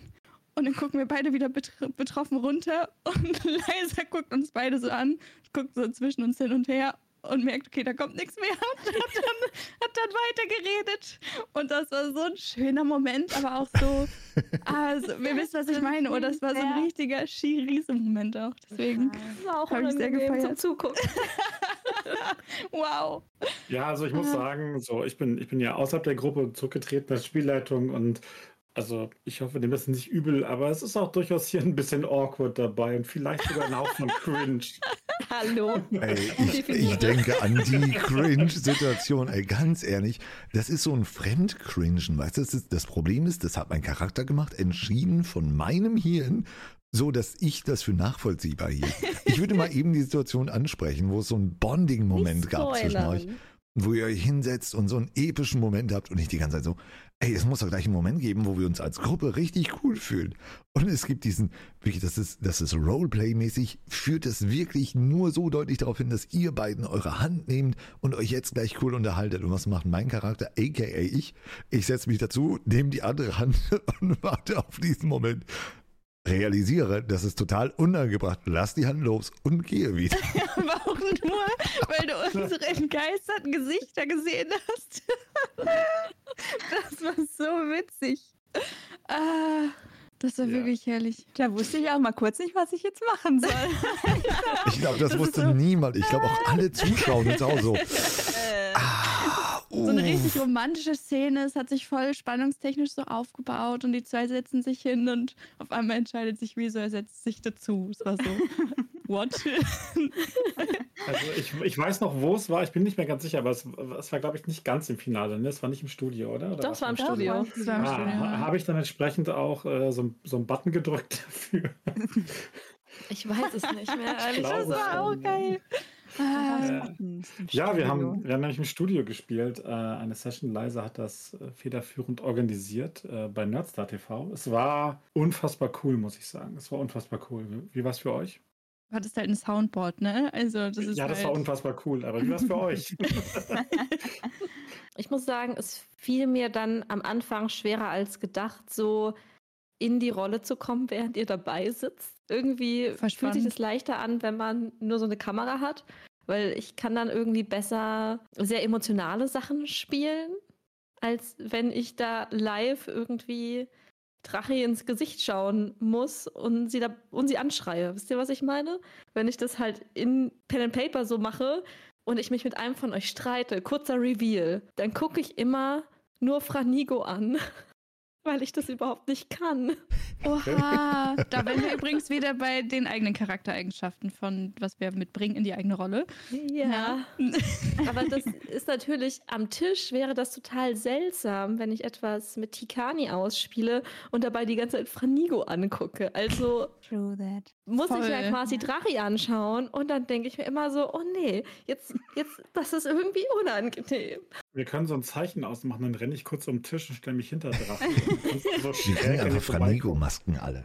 Und dann gucken wir beide wieder betr betroffen runter und Liza guckt uns beide so an, guckt so zwischen uns hin und her und merkt, okay, da kommt nichts mehr und hat dann, hat dann weitergeredet. Und das war so ein schöner Moment, aber auch so, also, wir wissen, was ich meine, oder das war so ein Ja. richtiger Ski-Riese-Moment auch. Deswegen, Das war auch Hab ich sehr unangenehm zum gefeiert. Zugucken. wow. Ja, also ich muss Ah. sagen, so ich bin, ich bin ja außerhalb der Gruppe zurückgetreten als Spielleitung und also ich hoffe, dem ist nicht übel, aber es ist auch durchaus hier ein bisschen awkward dabei und vielleicht sogar ein Hauch von Cringe. Hallo. Ey, ich, ich denke an die Cringe-Situation. Ey, ganz ehrlich, das ist so ein Fremdcringen, weißt du? Das, ist, das Problem ist, das hat mein Charakter gemacht, entschieden von meinem Hirn, so dass ich das für nachvollziehbar hielt. Ich würde mal eben die Situation ansprechen, wo es so einen Bonding-Moment Nicht gab zwischen euch, wo ihr euch hinsetzt und so einen epischen Moment habt und ich die ganze Zeit so, ey, es muss doch gleich einen Moment geben, wo wir uns als Gruppe richtig cool fühlen. Und es gibt diesen, wirklich, das ist, das ist Roleplay-mäßig, führt es wirklich nur so deutlich darauf hin, dass ihr beiden eure Hand nehmt und euch jetzt gleich cool unterhaltet. Und was macht mein Charakter, aka ich? Ich setze mich dazu, nehme die andere Hand und warte auf diesen Moment. Realisiere, das ist total unangebracht. Lass die Hand los und gehe wieder. Aber auch nur, weil du unsere entgeisterten Gesichter gesehen hast. Das war so witzig. Ah, das war Ja. wirklich herrlich. Da wusste ich auch mal kurz nicht, was ich jetzt machen soll. Ich glaube, das, Das wusste so- niemand. Ich glaube auch alle Zuschauer jetzt auch so. Ah, So eine richtig uff. romantische Szene. Es hat sich voll spannungstechnisch so aufgebaut und die zwei setzen sich hin und auf einmal entscheidet sich, wieso er setzt sich dazu. Es war so, what? Also ich, ich weiß noch, wo es war, ich bin nicht mehr ganz sicher, aber es, es war, glaube ich, nicht ganz im Finale, ne? Es war nicht im Studio, oder? oder Das war im Doch, Studio. war- Das war im Ah, Studio, ha- ja. Habe ich dann entsprechend auch äh, so, so einen Button gedrückt dafür? Ich weiß es nicht mehr. Das war auch geil. Ah, Ja. Im Ja, wir haben, wir haben nämlich im Studio gespielt. Äh, eine Session. Leise hat das äh, federführend organisiert äh, bei Nerdstar TV. Es war unfassbar cool, muss ich sagen. Es war unfassbar cool. Wie, wie war es für euch? Du hattest halt ein Soundboard, ne? Also das ist ja, das halt, war unfassbar cool. Aber wie war es für euch? Ich muss sagen, es fiel mir dann am Anfang schwerer als gedacht, so in die Rolle zu kommen, während ihr dabei sitzt. Irgendwie Voll fühlt sich das leichter an, wenn man nur so eine Kamera hat, weil ich kann dann irgendwie besser sehr emotionale Sachen spielen, als wenn ich da live irgendwie Drache ins Gesicht schauen muss und sie da und sie anschreie. Wisst ihr, was ich meine? Wenn ich das halt in Pen and Paper so mache und ich mich mit einem von euch streite, kurzer Reveal, dann gucke ich immer nur Franigo an, weil ich das überhaupt nicht kann. Oha, da wären wir übrigens wieder bei den eigenen Charaktereigenschaften von, was wir mitbringen in die eigene Rolle. Ja. Aber das ist natürlich, am Tisch wäre das total seltsam, wenn ich etwas mit Tikani ausspiele und dabei die ganze Zeit Franigo angucke. Also, True that. Muss ich ja Voll. quasi Drachi anschauen und dann denke ich mir immer so, oh nee, jetzt, jetzt, das ist irgendwie unangenehm. Wir können so ein Zeichen ausmachen, dann renne ich kurz um den Tisch und stelle mich hinter Drachen. So Wir kriegen einfach. Franigo-Masken alle.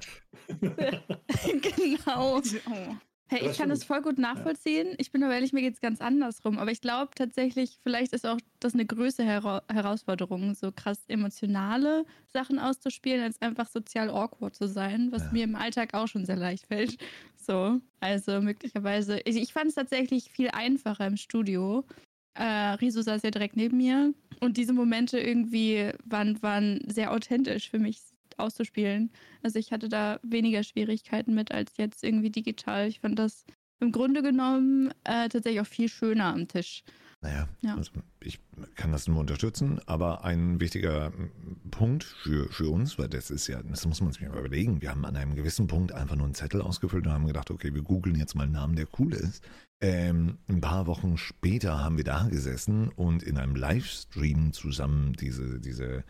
genau. Oh. Hey, ich kann das voll gut nachvollziehen. Ich bin aber ehrlich, mir geht es ganz andersrum. Aber ich glaube tatsächlich, vielleicht ist auch das eine größere Hera Herausforderung, so krass emotionale Sachen auszuspielen, als einfach sozial awkward zu sein, was Ja. mir im Alltag auch schon sehr leicht fällt. So, also möglicherweise. Ich, ich fand es tatsächlich viel einfacher im Studio. Äh, Riso saß ja direkt neben mir und diese Momente irgendwie waren, waren sehr authentisch für mich auszuspielen. Also ich hatte da weniger Schwierigkeiten mit als jetzt irgendwie digital. Ich fand das im Grunde genommen äh, tatsächlich auch viel schöner am Tisch. Naja, Ja. also ich kann das nur unterstützen, aber ein wichtiger Punkt für, für uns, weil das ist ja, das muss man sich mal überlegen. Wir haben an einem gewissen Punkt einfach nur einen Zettel ausgefüllt und haben gedacht, okay, wir googeln jetzt mal einen Namen, der cool ist. Ähm, ein paar Wochen später haben wir da gesessen und in einem Livestream zusammen diese, diese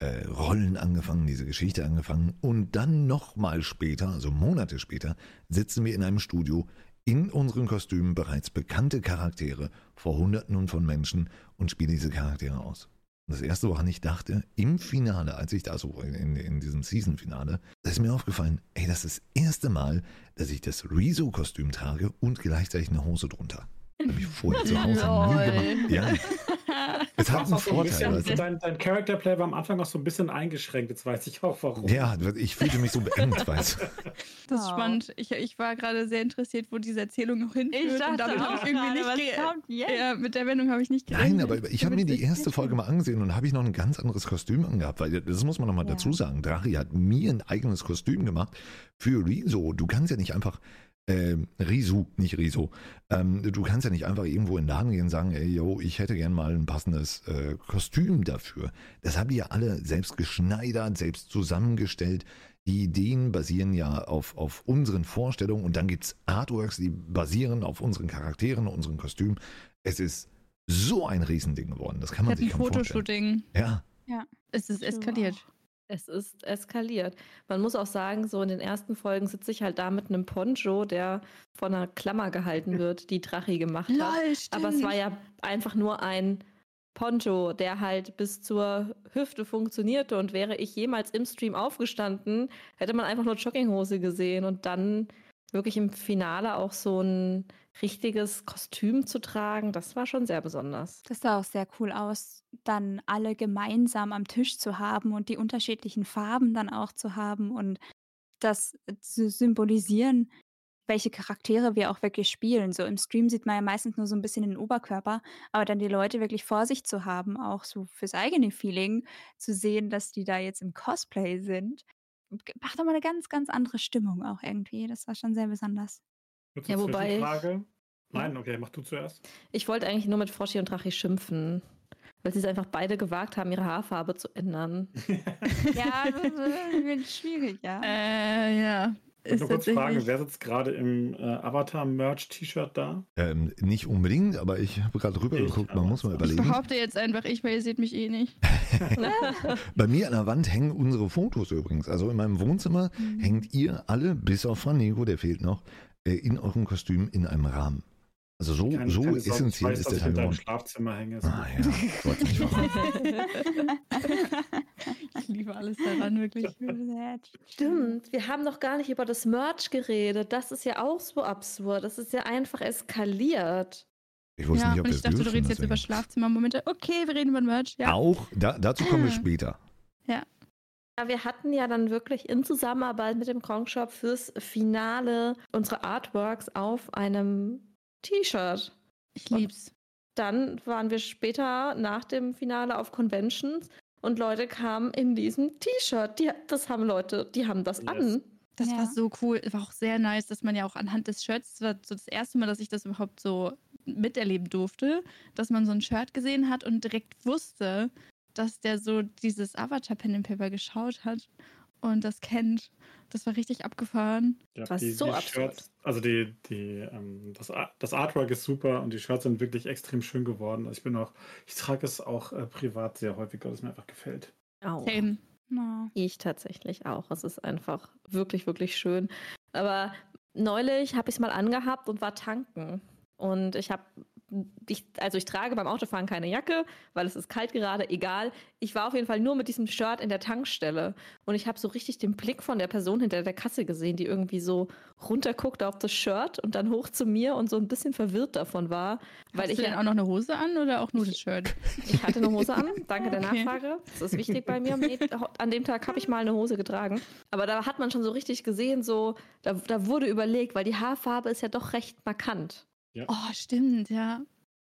äh, Rollen angefangen, diese Geschichte angefangen und dann nochmal später, also Monate später, sitzen wir in einem Studio in unseren Kostümen bereits bekannte Charaktere vor Hunderten und von Menschen und spielen diese Charaktere aus. Und das erste, woran ich dachte, im Finale, als ich da so in, in diesem Season-Finale, da ist mir aufgefallen, ey, das ist das erste Mal, dass ich das Rezo-Kostüm trage und gleichzeitig eine Hose drunter. Habe ich vorher zu Hause nie gemacht. Ja, es hat einen auch so ein Vorteil. bisschen, dein, dein Character Play war am Anfang noch so ein bisschen eingeschränkt. Jetzt weiß ich auch warum. Ja, ich fühlte mich so beengt, weißt du. Das ist Wow. spannend. Ich, ich war gerade sehr interessiert, wo diese Erzählung noch hinführt. und damit habe ich irgendwie was nicht kommt jetzt? ja, mit der Wendung habe ich nicht gerechnet. Nein, aber ich habe mir die erste Folge mal angesehen und habe ich noch ein ganz anderes Kostüm angehabt, weil das muss man noch mal Ja. dazu sagen. Drachi hat mir ein eigenes Kostüm gemacht für Riso. Du kannst ja nicht einfach ähm, Risu, nicht Riso. Ähm, du kannst ja nicht einfach irgendwo in den Laden gehen und sagen, ey, yo, ich hätte gern mal ein passendes äh, Kostüm dafür. Das haben die ja alle selbst geschneidert, selbst zusammengestellt. Die Ideen basieren ja auf, auf unseren Vorstellungen und dann gibt's Artworks, die basieren auf unseren Charakteren, unseren Kostümen. Es ist so ein Riesending geworden. Das kann Ich man hatte sich kaum vorstellen. Fotoshooting. Ja, Es ist Ich eskaliert. auch. Es ist eskaliert. Man muss auch sagen, so in den ersten Folgen sitze ich halt da mit einem Poncho, der von einer Klammer gehalten wird, die Drachi gemacht hat. Lol, stimmt. Aber es war ja einfach nur ein Poncho, der halt bis zur Hüfte funktionierte. Und wäre ich jemals im Stream aufgestanden, hätte man einfach nur Jogginghose gesehen und dann wirklich im Finale auch so ein richtiges Kostüm zu tragen, das war schon sehr besonders. Das sah auch sehr cool aus, dann alle gemeinsam am Tisch zu haben und die unterschiedlichen Farben dann auch zu haben und das zu symbolisieren, welche Charaktere wir auch wirklich spielen. So im Stream sieht man ja meistens nur so ein bisschen den Oberkörper, aber dann die Leute wirklich vor sich zu haben, auch so fürs eigene Feeling zu sehen, dass die da jetzt im Cosplay sind, macht nochmal eine ganz, ganz andere Stimmung auch irgendwie. Das war schon sehr besonders. Ja, wobei-. Nein, okay, mach du zuerst. Ich wollte eigentlich nur mit Froschi und Drachi schimpfen, weil sie es einfach beide gewagt haben, ihre Haarfarbe zu ändern. Ja, das wird schwierig, ja. Äh, ja. Ich nur kurz fragen, wer sitzt gerade im äh, Avatar-Merch-T-Shirt da? ähm, nicht unbedingt, aber ich habe gerade rüber Ich geguckt, man muss mal Ich überlegen. behaupte jetzt einfach ich, weil ihr seht mich eh nicht. Bei mir an der Wand hängen unsere Fotos übrigens. Also in meinem Wohnzimmer Mhm. hängt ihr alle, bis auf Franego, der fehlt noch, äh, in eurem Kostüm in einem Rahmen. Also so, Keine- so keine essentiell weiß, ist dass der ich in deinem. Schlafzimmer hänge. Ist Ah ja, ich wollte nicht verraten. Ich liebe alles daran, wirklich. Stimmt, wir haben noch gar nicht über das Merch geredet. Das ist ja auch so absurd. Das ist ja einfach eskaliert. Ich wusste Ja, nicht, ob und ich dachte, du dürfen, redest jetzt über deswegen. Schlafzimmermomente. Okay, wir reden über Merch. Ja. Auch, da, dazu kommen wir später. Ja, wir hatten ja dann wirklich in Zusammenarbeit mit dem Kong Shop fürs Finale unsere Artworks auf einem T-Shirt. Ich lieb's. Dann waren wir später nach dem Finale auf Conventions und Leute kamen in diesem T-Shirt. Die, das haben Leute, die haben das Yes. an. Das Ja. war so cool. Es war auch sehr nice, dass man ja auch anhand des Shirts, das war so das erste Mal, dass ich das überhaupt so miterleben durfte, dass man so ein Shirt gesehen hat und direkt wusste, dass der so dieses Avatar Pen and Paper geschaut hat und das kennt. Das war richtig abgefahren. Ja, Was die, so die absurd. Shirts, also die, die, ähm, das, das Artwork ist super und die Shirts sind wirklich extrem schön geworden. Also ich bin auch, ich trage es auch äh, privat sehr häufig, weil es mir einfach gefällt. Auch. Same. Ja. Ich tatsächlich auch. Es ist einfach wirklich, wirklich schön. Aber neulich habe ich es mal angehabt und war tanken. Und ich habe ich, also ich trage beim Autofahren keine Jacke, weil es ist kalt gerade, egal. Ich war auf jeden Fall nur mit diesem Shirt in der Tankstelle und ich habe so richtig den Blick von der Person hinter der Kasse gesehen, die irgendwie so runterguckte auf das Shirt und dann hoch zu mir und so ein bisschen verwirrt davon war. Weil Hast ich du denn auch noch eine Hose an oder auch nur das Shirt? Ich hatte eine Hose an, danke der okay. Nachfrage. Das ist wichtig bei mir. An dem Tag habe ich mal eine Hose getragen. Aber da hat man schon so richtig gesehen, so, da, da wurde überlegt, weil die Haarfarbe ist ja doch recht markant. Ja. Oh, stimmt, ja.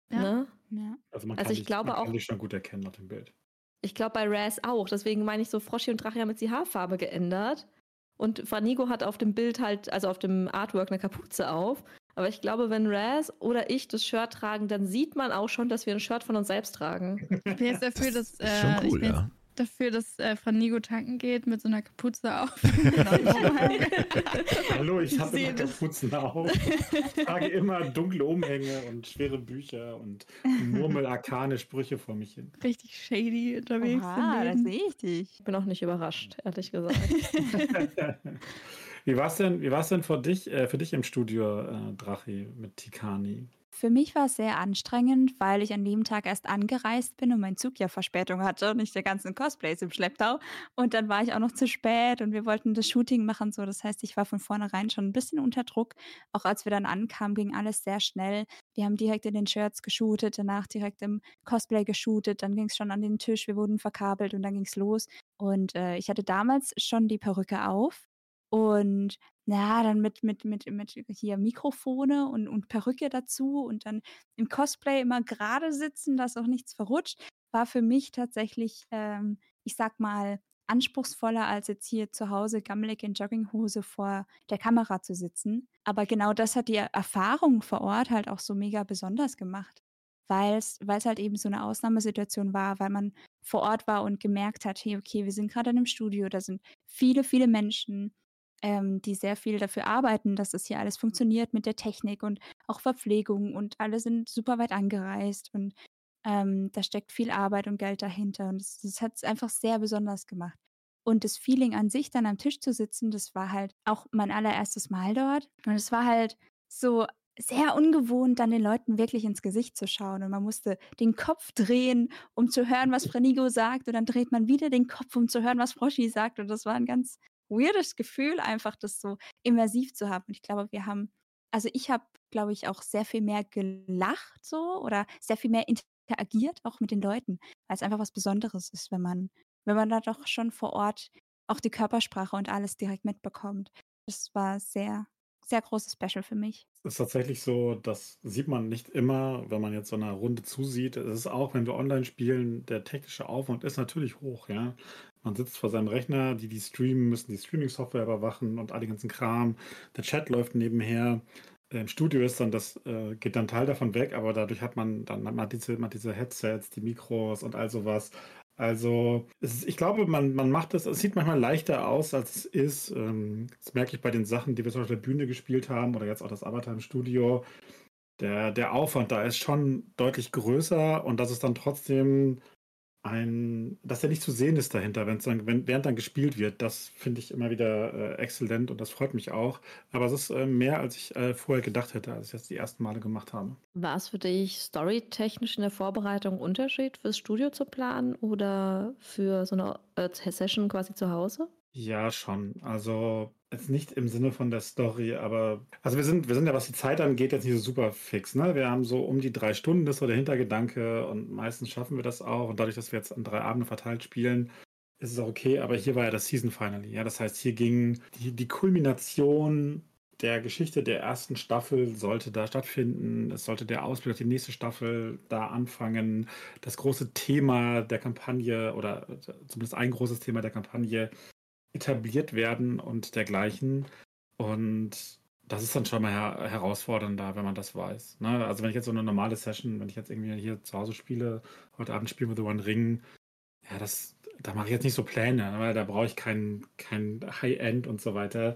ja. Ne? ja. Also man kann, also ich dich, glaube man auch, kann dich schon gut erkennen nach dem Bild. Ich glaube bei Raz auch. Deswegen meine ich so, Froschi und Drache haben jetzt die Haarfarbe geändert. Und Franigo hat auf dem Bild halt, also auf dem Artwork eine Kapuze auf. Aber ich glaube, wenn Raz oder ich das Shirt tragen, dann sieht man auch schon, dass wir ein Shirt von uns selbst tragen. Ich bin jetzt dafür, dass. Äh, schon cool, ja dafür, dass äh, Franigo tanken geht mit so einer Kapuze auf. Hallo, ich habe immer Kapuzen auf. Ich trage immer dunkle Umhänge und schwere Bücher und murmel arkane Sprüche vor mich hin. Richtig shady unterwegs. Ah, das sehe ich dich. Ich bin auch nicht überrascht, ehrlich gesagt. wie war es denn, denn für dich, äh, für dich im Studio, äh, Drachi, mit Tikani? Für mich war es sehr anstrengend, weil ich an dem Tag erst angereist bin und mein Zug ja Verspätung hatte und nicht der ganzen Cosplays im Schlepptau. Und dann war ich auch noch zu spät und wir wollten das Shooting machen. So, das heißt, ich war von vornherein schon ein bisschen unter Druck. Auch als wir dann ankamen, ging alles sehr schnell. Wir haben direkt in den Shirts geshootet, danach direkt im Cosplay geshootet, dann ging es schon an den Tisch, wir wurden verkabelt und dann ging es los. Und äh, ich hatte damals schon die Perücke auf und ja, dann mit, mit, mit, mit hier Mikrofone und, und Perücke dazu und dann im Cosplay immer gerade sitzen, dass auch nichts verrutscht, war für mich tatsächlich, ähm, ich sag mal, anspruchsvoller als jetzt hier zu Hause gammelig in Jogginghose vor der Kamera zu sitzen. Aber genau das hat die Erfahrung vor Ort halt auch so mega besonders gemacht, weil es halt eben so eine Ausnahmesituation war, weil man vor Ort war und gemerkt hat, hey, okay, wir sind gerade in einem Studio, da sind viele, viele Menschen ähm, die sehr viel dafür arbeiten, dass es hier alles funktioniert mit der Technik und auch Verpflegung und alle sind super weit angereist und ähm, da steckt viel Arbeit und Geld dahinter und das, das hat es einfach sehr besonders gemacht. Und das Feeling an sich, dann am Tisch zu sitzen, das war halt auch mein allererstes Mal dort. Und es war halt so sehr ungewohnt, dann den Leuten wirklich ins Gesicht zu schauen. Und man musste den Kopf drehen, um zu hören, was Frenigo sagt. Und dann dreht man wieder den Kopf, um zu hören, was Froschi sagt. Und das war ein ganz weirdes Gefühl, einfach das so immersiv zu haben. Und ich glaube, wir haben, also ich habe, glaube ich, auch sehr viel mehr gelacht so oder sehr viel mehr interagiert auch mit den Leuten, weil es einfach was Besonderes ist, wenn man, wenn man da doch schon vor Ort auch die Körpersprache und alles direkt mitbekommt. Das war sehr, sehr großes Special für mich. Es ist tatsächlich so, das sieht man nicht immer, wenn man jetzt so einer Runde zusieht. Es ist auch, wenn wir online spielen, der technische Aufwand ist natürlich hoch, ja. Man sitzt vor seinem Rechner, die, die streamen, müssen die Streaming-Software überwachen und all den ganzen Kram. Der Chat läuft nebenher. Im Studio ist dann das, äh, geht dann Teil davon weg, aber dadurch hat man dann hat man diese, man diese Headsets, die Mikros und all sowas. Also, ist, ich glaube, man, man macht das, es sieht manchmal leichter aus, als es ist. Ähm, das merke ich bei den Sachen, die wir zum Beispiel auf der Bühne gespielt haben oder jetzt auch das Avatar im Studio. Der, der Aufwand da ist schon deutlich größer und das ist dann trotzdem ein, dass er nicht zu sehen ist dahinter, wenn's dann, wenn, während dann gespielt wird. Das finde ich immer wieder äh, exzellent und das freut mich auch. Aber es ist äh, mehr, als ich äh, vorher gedacht hätte, als ich das die ersten Male gemacht habe. War es für dich storytechnisch in der Vorbereitung Unterschied, fürs Studio zu planen oder für so eine äh, Session quasi zu Hause? Ja, schon. Also Jetzt nicht im Sinne von der Story, aber also wir sind, wir sind ja, was die Zeit angeht, jetzt nicht so super fix. Ne? Wir haben so um die drei Stunden, das ist so der Hintergedanke und meistens schaffen wir das auch. Und dadurch, dass wir jetzt an drei Abende verteilt spielen, ist es auch okay. Aber hier war ja das Season Finale. Ja, das heißt, hier ging die, die Kulmination der Geschichte der ersten Staffel sollte da stattfinden. Es sollte der Ausblick auf die nächste Staffel da anfangen. Das große Thema der Kampagne oder zumindest ein großes Thema der Kampagne etabliert werden und dergleichen. Und das ist dann schon mal her herausfordernder, wenn man das weiß. Ne? Also wenn ich jetzt so eine normale Session, wenn ich jetzt irgendwie hier zu Hause spiele, heute Abend spielen wir The One Ring, ja, das, da mache ich jetzt nicht so Pläne, ne? weil da brauche ich kein, kein High-End und so weiter.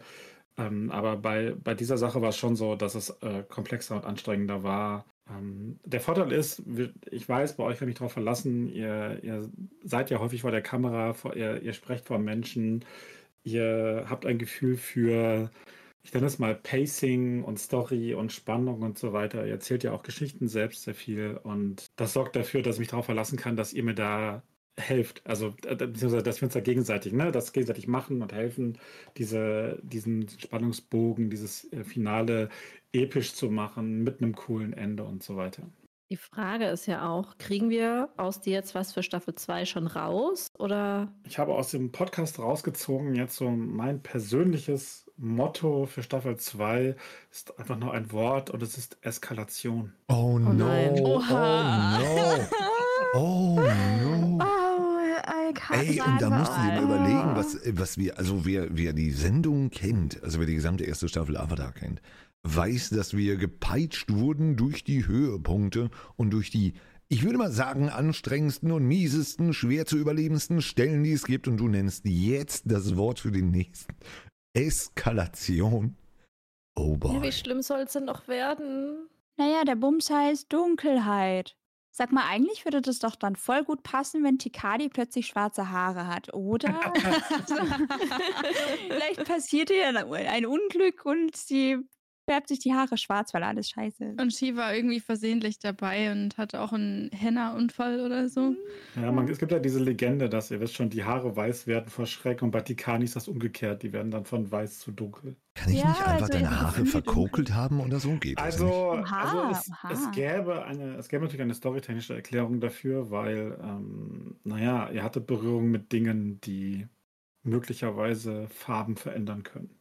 Ähm, aber bei, bei dieser Sache war es schon so, dass es äh, komplexer und anstrengender war. Ähm, der Vorteil ist, ich weiß, bei euch kann ich darauf verlassen, ihr, ihr, seid ja häufig vor der Kamera, vor, ihr, ihr sprecht vor Menschen, ihr habt ein Gefühl für ich nenne es mal Pacing und Story und Spannung und so weiter. Ihr erzählt ja auch Geschichten selbst sehr viel und das sorgt dafür, dass ich mich darauf verlassen kann, dass ihr mir da helft. Also, äh, beziehungsweise, dass wir uns da gegenseitig, ne, das gegenseitig machen und helfen, diese, diesen Spannungsbogen, dieses äh, Finale episch zu machen mit einem coolen Ende und so weiter. Die Frage ist ja auch, kriegen wir aus dir jetzt was für Staffel 2 schon raus? Oder? Ich habe aus dem Podcast rausgezogen, jetzt so mein persönliches Motto für Staffel 2 ist einfach nur ein Wort und es ist Eskalation. Oh, no. nein. Oh no. Oh no. Oh, Ey, und da musst du dir mal oh. überlegen, was, was wir, also wer, wer die Sendung kennt, also wer die gesamte erste Staffel Avatar kennt, weiß, dass wir gepeitscht wurden durch die Höhepunkte und durch die, ich würde mal sagen, anstrengendsten und miesesten, schwer zu überlebendsten Stellen, die es gibt. Und du nennst jetzt das Wort für den nächsten. Eskalation. Oh Ja, boy. wie schlimm soll es denn noch werden? Naja, der Bums heißt Dunkelheit. Sag mal, eigentlich würde das doch dann voll gut passen, wenn Tikadi plötzlich schwarze Haare hat, oder? Vielleicht passiert ihr ein Unglück und sie färbt sich die Haare schwarz, weil alles scheiße ist. Und She war irgendwie versehentlich dabei und hatte auch einen Henna-Unfall oder so. Ja, man, es gibt ja diese Legende, dass ihr wisst schon, die Haare weiß werden vor Schreck und bei Tikani ist das umgekehrt. Die werden dann von weiß zu dunkel. Kann ich Ja, nicht einfach also deine in Haare verkokelt haben oder so? Geht das nicht? Also, Oha, also es, es, gäbe eine, es gäbe natürlich eine storytechnische Erklärung dafür, weil, ähm, naja, ihr hattet Berührung mit Dingen, die möglicherweise Farben verändern können.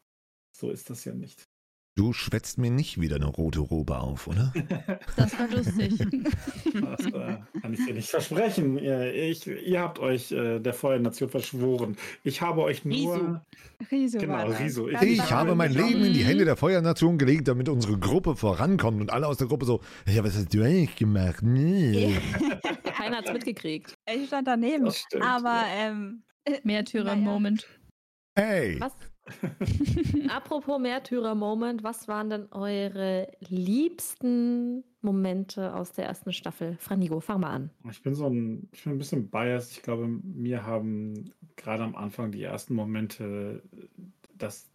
So ist das ja nicht. Du schwätzt mir nicht wieder eine rote Robe auf, oder? Das war lustig. Das äh, kann ich dir nicht versprechen. Ihr, ich, ihr habt euch äh, der Feuernation verschworen. Ich habe euch nur. Riso Genau, war das. Riso. Ich genau. habe mein Leben in die Mhm. Hände der Feuernation gelegt, damit unsere Gruppe vorankommt und alle aus der Gruppe so, ja, was hast du eigentlich gemacht? Nee. Keiner hat's mitgekriegt. Ich stand daneben. Das stimmt, Aber ja. ähm, Märtyrer-Moment. Hey, Was? Apropos Märtyrer-Moment, was waren denn eure liebsten Momente aus der ersten Staffel? Franigo, fang mal an. Ich bin so ein, ich bin ein bisschen biased. Ich glaube, mir haben gerade am Anfang die ersten Momente, das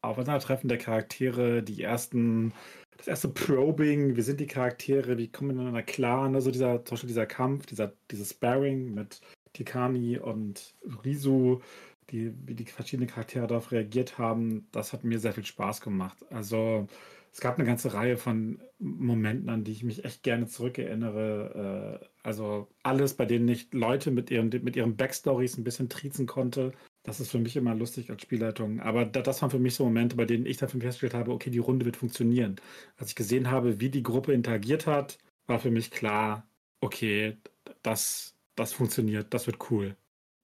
Aufeinandertreffen der Charaktere, die ersten, das erste Probing, wie sind die Charaktere, wie kommen wir miteinander klar, ne? so dieser, zum Beispiel dieser Kampf, dieser, dieses Sparring mit Tikani und Rizu, die, wie die verschiedenen Charaktere darauf reagiert haben, das hat mir sehr viel Spaß gemacht. Also es gab eine ganze Reihe von Momenten, an die ich mich echt gerne zurückerinnere. Äh, also alles, bei denen ich Leute mit ihren, mit ihren Backstories ein bisschen triezen konnte. Das ist für mich immer lustig als Spielleitung. Aber da, das waren für mich so Momente, bei denen ich dafür festgestellt habe, okay, die Runde wird funktionieren. Als ich gesehen habe, wie die Gruppe interagiert hat, war für mich klar, okay, das, das funktioniert, das wird cool.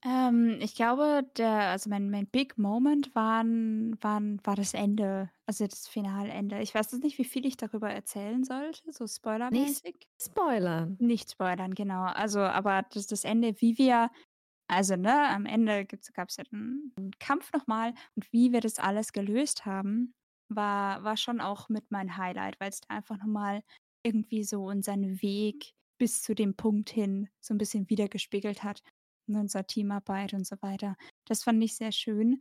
Ähm, ich glaube, der, also mein, mein Big Moment waren, waren, war das Ende, also das Finalende. Ich weiß jetzt nicht, wie viel ich darüber erzählen sollte, so spoilermäßig. Spoilern. Nicht spoilern, genau. Also, aber das, das Ende, wie wir, also ne, am Ende gab es ja einen, einen Kampf nochmal und wie wir das alles gelöst haben, war, war schon auch mit mein Highlight, weil es einfach nochmal irgendwie so unseren Weg bis zu dem Punkt hin so ein bisschen wiedergespiegelt hat. Und unsere Teamarbeit und so weiter. Das fand ich sehr schön.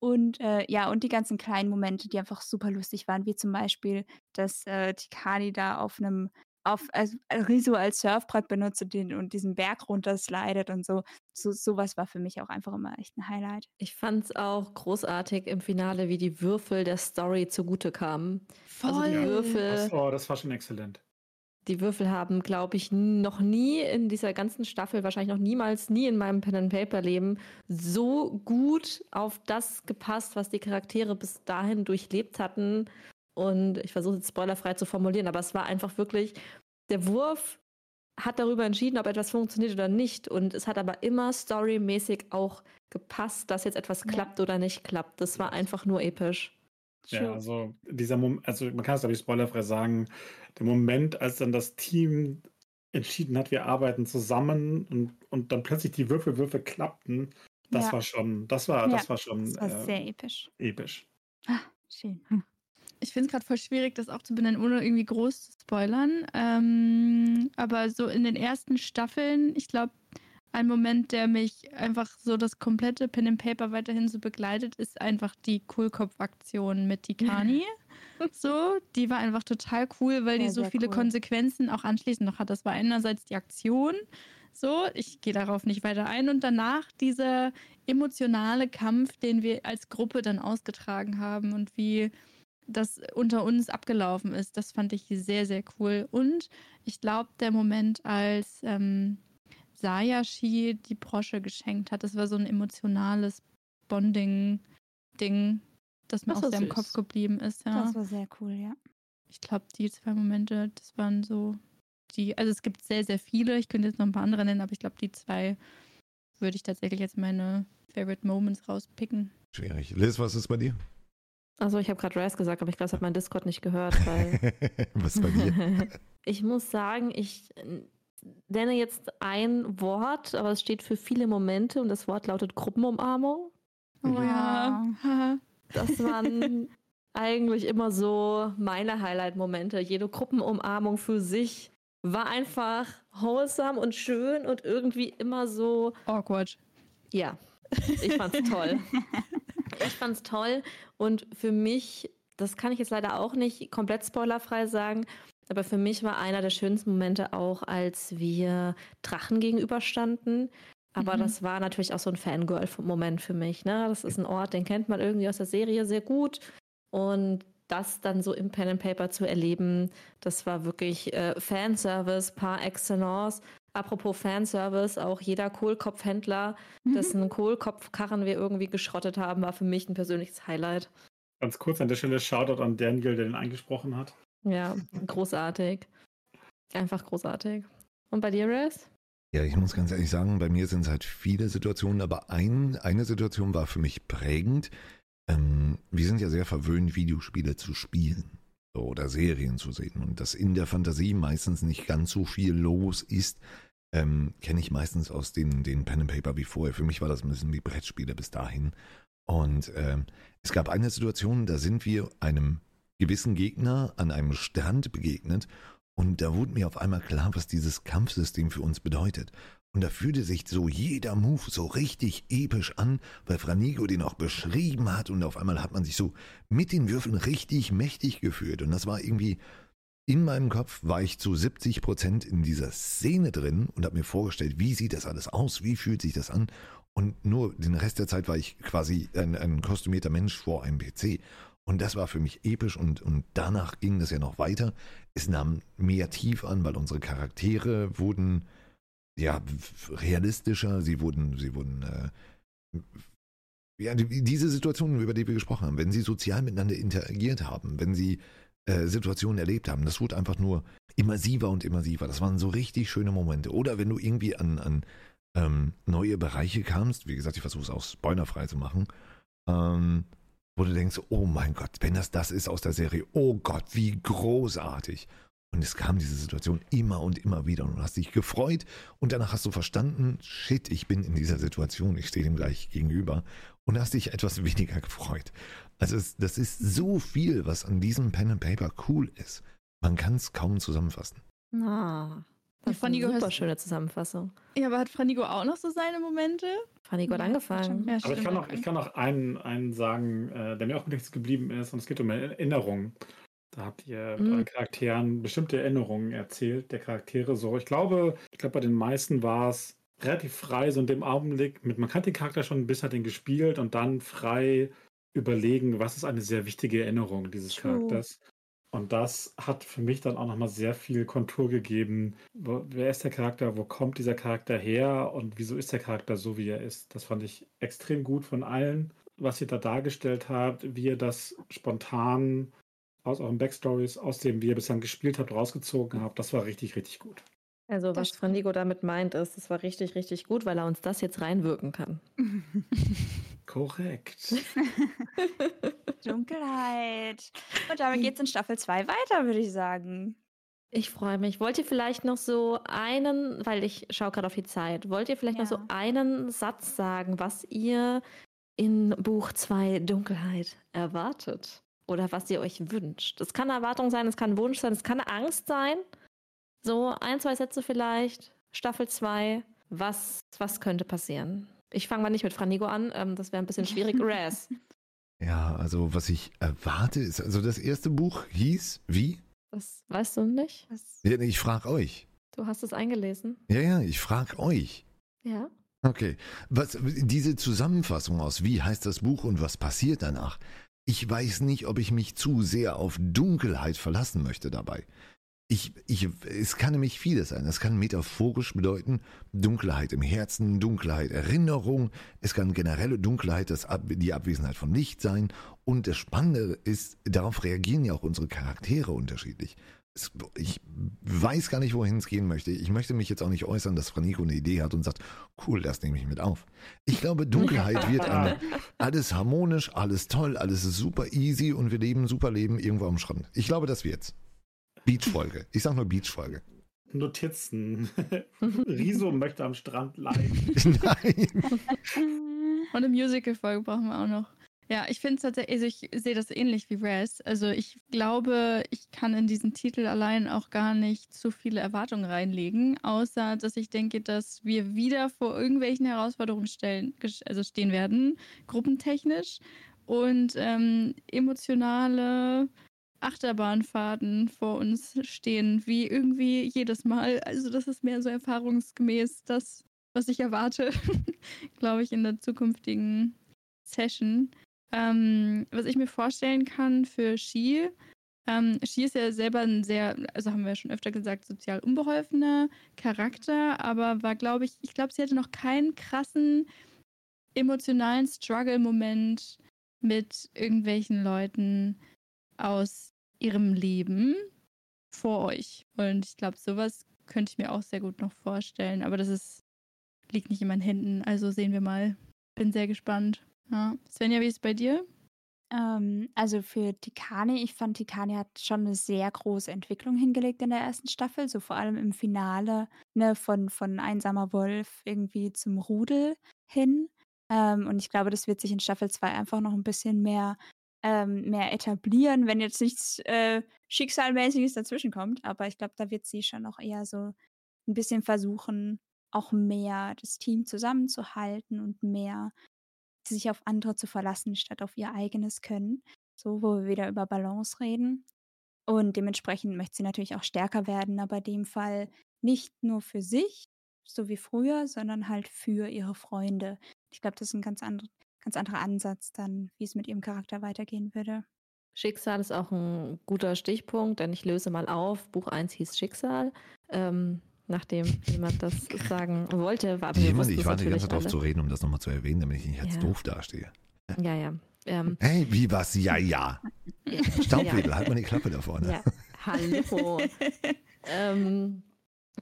Und äh, ja, und die ganzen kleinen Momente, die einfach super lustig waren, wie zum Beispiel, dass äh, Tikani da auf einem auf also Riso als Surfbrett benutzt und, den, und diesen Berg runterslidet und so. so. Sowas war für mich auch einfach immer echt ein Highlight. Ich fand's auch großartig im Finale, wie die Würfel der Story zugute kamen. Also die Voll. Würfel, Das, oh, das war schon exzellent. Die Würfel haben, glaube ich, noch nie in dieser ganzen Staffel, wahrscheinlich noch niemals, nie in meinem Pen and Paper Leben so gut auf das gepasst, was die Charaktere bis dahin durchlebt hatten. Und ich versuche jetzt spoilerfrei zu formulieren, aber es war einfach wirklich, der Wurf hat darüber entschieden, ob etwas funktioniert oder nicht. Und es hat aber immer storymäßig auch gepasst, dass jetzt etwas Ja. klappt oder nicht klappt. Das war einfach nur episch. Ja, also dieser Moment, also man kann es glaube ich spoilerfrei sagen, der Moment, als dann das Team entschieden hat, wir arbeiten zusammen und, und dann plötzlich die Würfelwürfe klappten, das Ja. war schon, das war, Ja, das war schon Das war äh, sehr episch. episch. Ah, schön. Ich finde es gerade voll schwierig, das auch zu benennen, ohne irgendwie groß zu spoilern. Ähm, aber so in den ersten Staffeln, ich glaube, ein Moment, der mich einfach so das komplette Pen and Paper weiterhin so begleitet, ist einfach die Kohlkopf-Aktion mit Tikani. so, die war einfach total cool, weil Ja, die so viele cool. Konsequenzen auch anschließend noch hat. Das war einerseits die Aktion, so, ich gehe darauf nicht weiter ein und danach dieser emotionale Kampf, den wir als Gruppe dann ausgetragen haben und wie das unter uns abgelaufen ist, das fand ich sehr, sehr cool. Und ich glaube, der Moment, als ähm, Sayashi die Brosche geschenkt hat, das war so ein emotionales Bonding-Ding, das mir Das auch sehr im. Kopf geblieben ist. Ja. Das war sehr cool, ja. Ich glaube, die zwei Momente, das waren so die, also es gibt sehr, sehr viele. Ich könnte jetzt noch ein paar andere nennen, aber ich glaube, die zwei würde ich tatsächlich jetzt meine Favorite Moments rauspicken. Schwierig. Liz, was ist bei dir? Also ich habe gerade Rise gesagt, aber ich glaube, das hat mein Discord nicht gehört, weil was bei dir? ich muss sagen, ich nenne jetzt ein Wort, aber es steht für viele Momente und das Wort lautet Gruppenumarmung. Oh Ja. Das waren eigentlich immer so meine Highlight-Momente. Jede Gruppenumarmung für sich war einfach wholesome und schön und irgendwie immer so, Awkward. ja, ich fand's toll. Ich fand's toll und für mich, das kann ich jetzt leider auch nicht komplett spoilerfrei sagen, aber für mich war einer der schönsten Momente auch, als wir Drachen gegenüberstanden. Aber Mhm. das war natürlich auch so ein Fangirl-Moment für mich. Ne? Das ist ein Ort, den kennt man irgendwie aus der Serie sehr gut. Und das dann so im Pen and Paper zu erleben, das war wirklich äh, Fanservice par excellence. Apropos Fanservice, auch jeder Kohlkopfhändler, dessen Kohlkopfkarren wir irgendwie geschrottet haben, war für mich ein persönliches Highlight. Ganz kurz an der Stelle Shoutout an Daniel, der den eingesprochen hat. Ja, großartig. Einfach großartig. Und bei dir, Res? Ja, ich muss ganz ehrlich sagen, bei mir sind es halt viele Situationen, aber ein, eine Situation war für mich prägend. Ähm, wir sind ja sehr verwöhnt, Videospiele zu spielen oder Serien zu sehen. Und dass in der Fantasie meistens nicht ganz so viel los ist, ähm, kenne ich meistens aus den, den Pen and Paper wie vorher. Für mich war das ein bisschen wie Brettspiele bis dahin. Und ähm, es gab eine Situation, da sind wir einem gewissen Gegner an einem Strand begegnet und da wurde mir auf einmal klar, was dieses Kampfsystem für uns bedeutet. Und da fühlte sich so jeder Move so richtig episch an, weil Franigo den auch beschrieben hat und auf einmal hat man sich so mit den Würfeln richtig mächtig gefühlt. Und das war irgendwie, in meinem Kopf war ich zu 70 Prozent in dieser Szene drin und habe mir vorgestellt, wie sieht das alles aus, wie fühlt sich das an. Und nur den Rest der Zeit war ich quasi ein, ein kostümierter Mensch vor einem PC. Und das war für mich episch und, und danach ging das ja noch weiter. Es nahm mehr tief an, weil unsere Charaktere wurden ja realistischer, sie wurden, sie wurden äh, ja, die, diese Situationen, über die wir gesprochen haben, wenn sie sozial miteinander interagiert haben, wenn sie äh, Situationen erlebt haben, das wurde einfach nur immersiver und immersiver. Das waren so richtig schöne Momente. Oder wenn du irgendwie an, an ähm, neue Bereiche kamst, wie gesagt, ich versuche es auch spoilerfrei zu machen, ähm, wo du denkst, oh mein Gott, wenn das das ist aus der Serie, oh Gott, wie großartig. Und es kam diese Situation immer und immer wieder und du hast dich gefreut und danach hast du verstanden, shit, ich bin in dieser Situation, ich stehe dem gleich gegenüber und hast dich etwas weniger gefreut. Also es, das ist so viel, was an diesem Pen and Paper cool ist. Man kann es kaum zusammenfassen. Ah, das ist Franigo eine super schöne Zusammenfassung. Ja, aber hat Franigo auch noch so seine Momente? Franigo hat Ja, angefangen. Ja, Aber ich kann auch, okay. ich kann auch einen, einen sagen, äh, der mir auch Gedächtnis geblieben ist, und es geht um Erinnerungen. Da habt ihr Mhm. euren Charakteren bestimmte Erinnerungen erzählt, der Charaktere so. Ich glaube, ich glaube, bei den meisten war es relativ frei, so in dem Augenblick, mit, man kannte den Charakter schon, bis hat ihn gespielt und dann frei überlegen, was ist eine sehr wichtige Erinnerung dieses True. Charakters. Und das hat für mich dann auch nochmal sehr viel Kontur gegeben. Wo, wer ist der Charakter? Wo kommt dieser Charakter her? Und wieso ist der Charakter so, wie er ist? Das fand ich extrem gut von allen, was ihr da dargestellt habt, wie ihr das spontan aus euren Backstories, aus dem, wie ihr bislang gespielt habt, rausgezogen habt. Das war richtig, richtig gut. Also was. Franigo damit meint, ist, es war richtig, richtig gut, weil er uns das jetzt reinwirken kann. Korrekt. Dunkelheit. Und damit geht's in Staffel 2 weiter, würde ich sagen. Ich freue mich. Wollt ihr vielleicht noch so einen, weil ich schaue gerade auf die Zeit, wollt ihr vielleicht noch so Ja. einen Satz sagen, was ihr in Buch 2 Dunkelheit erwartet? Oder was ihr euch wünscht? Es kann eine Erwartung sein, es kann ein Wunsch sein, es kann eine Angst sein. So ein, zwei Sätze vielleicht. Staffel 2. Was, was könnte passieren? Ich fange mal nicht mit Franigo an, ähm, das wäre ein bisschen schwierig. Raz. Ja, also was ich erwarte ist, also das erste Buch hieß wie? Das weißt du nicht? Was? Ja, nee, ich frage euch. Du hast es eingelesen. Ja, ja, ich frage euch. Ja. Okay, was, diese Zusammenfassung aus, wie heißt das Buch und was passiert danach? Ich weiß nicht, ob ich mich zu sehr auf Dunkelheit verlassen möchte dabei. Ich, ich, es kann nämlich vieles sein. Es kann metaphorisch bedeuten Dunkelheit im Herzen, Dunkelheit Erinnerung. Es kann generelle Dunkelheit, das, Ab- die Abwesenheit von Licht sein. Und das Spannende ist, darauf reagieren ja auch unsere Charaktere unterschiedlich. Es, ich weiß gar nicht, wohin es gehen möchte. Ich möchte mich jetzt auch nicht äußern, dass Franico eine Idee hat und sagt, cool, das nehme ich mit auf. Ich glaube, Dunkelheit wird eine, alles harmonisch, alles toll, alles ist super easy und wir leben ein super Leben irgendwo am Strand. Ich glaube, das wird's. Beach-Folge. Ich sag nur Beach-Folge. Notizen. Riso möchte am Strand leiden. Nein. Und eine Musical-Folge brauchen wir auch noch. Ja, ich finde es tatsächlich, also ich sehe das ähnlich wie Raz. Also ich glaube, ich kann in diesen Titel allein auch gar nicht zu viele Erwartungen reinlegen, außer dass ich denke, dass wir wieder vor irgendwelchen Herausforderungen stellen, also stehen werden, gruppentechnisch und ähm, emotionale Achterbahnfahrten vor uns stehen, wie irgendwie jedes Mal. Also das ist mehr so erfahrungsgemäß das, was ich erwarte, glaube ich, in der zukünftigen Session. Ähm, was ich mir vorstellen kann für Shi, ähm, Shi ist ja selber ein sehr, also haben wir ja schon öfter gesagt, sozial unbeholfener Charakter, aber war, glaube ich, ich glaube, sie hatte noch keinen krassen emotionalen Struggle-Moment mit irgendwelchen Leuten aus ihrem Leben vor euch. Und ich glaube, sowas könnte ich mir auch sehr gut noch vorstellen, aber das ist, liegt nicht in meinen Händen, also sehen wir mal. Bin sehr gespannt. Ja. Svenja, wie ist es bei dir? Ähm, also für Tikani, ich fand Tikani hat schon eine sehr große Entwicklung hingelegt in der ersten Staffel, so vor allem im Finale, ne, von, von einsamer Wolf irgendwie zum Rudel hin. Ähm, und ich glaube, das wird sich in Staffel 2 einfach noch ein bisschen mehr, ähm, mehr etablieren, wenn jetzt nichts äh, Schicksalmäßiges dazwischen kommt. Aber ich glaube, da wird sie schon noch eher so ein bisschen versuchen, auch mehr das Team zusammenzuhalten und mehr sich auf andere zu verlassen, statt auf ihr eigenes Können. So, wo wir wieder über Balance reden. Und dementsprechend möchte sie natürlich auch stärker werden, aber in dem Fall nicht nur für sich, so wie früher, sondern halt für ihre Freunde. Ich glaube, das ist ein ganz, andre, ganz anderer Ansatz dann, wie es mit ihrem Charakter weitergehen würde. Schicksal ist auch ein guter Stichpunkt, denn ich löse mal auf. Buch 1 hieß Schicksal. Ähm, nachdem jemand das sagen wollte, war wir Jemand, wussten ich warte die ganze Zeit darauf zu reden, um das nochmal zu erwähnen, damit ich nicht als Ja. doof dastehe. Ja, ja. Ähm, Hey, wie was? Ja, ja. ja. Staubwedel, halt mal die Klappe da vorne. Ja, hallo. ähm,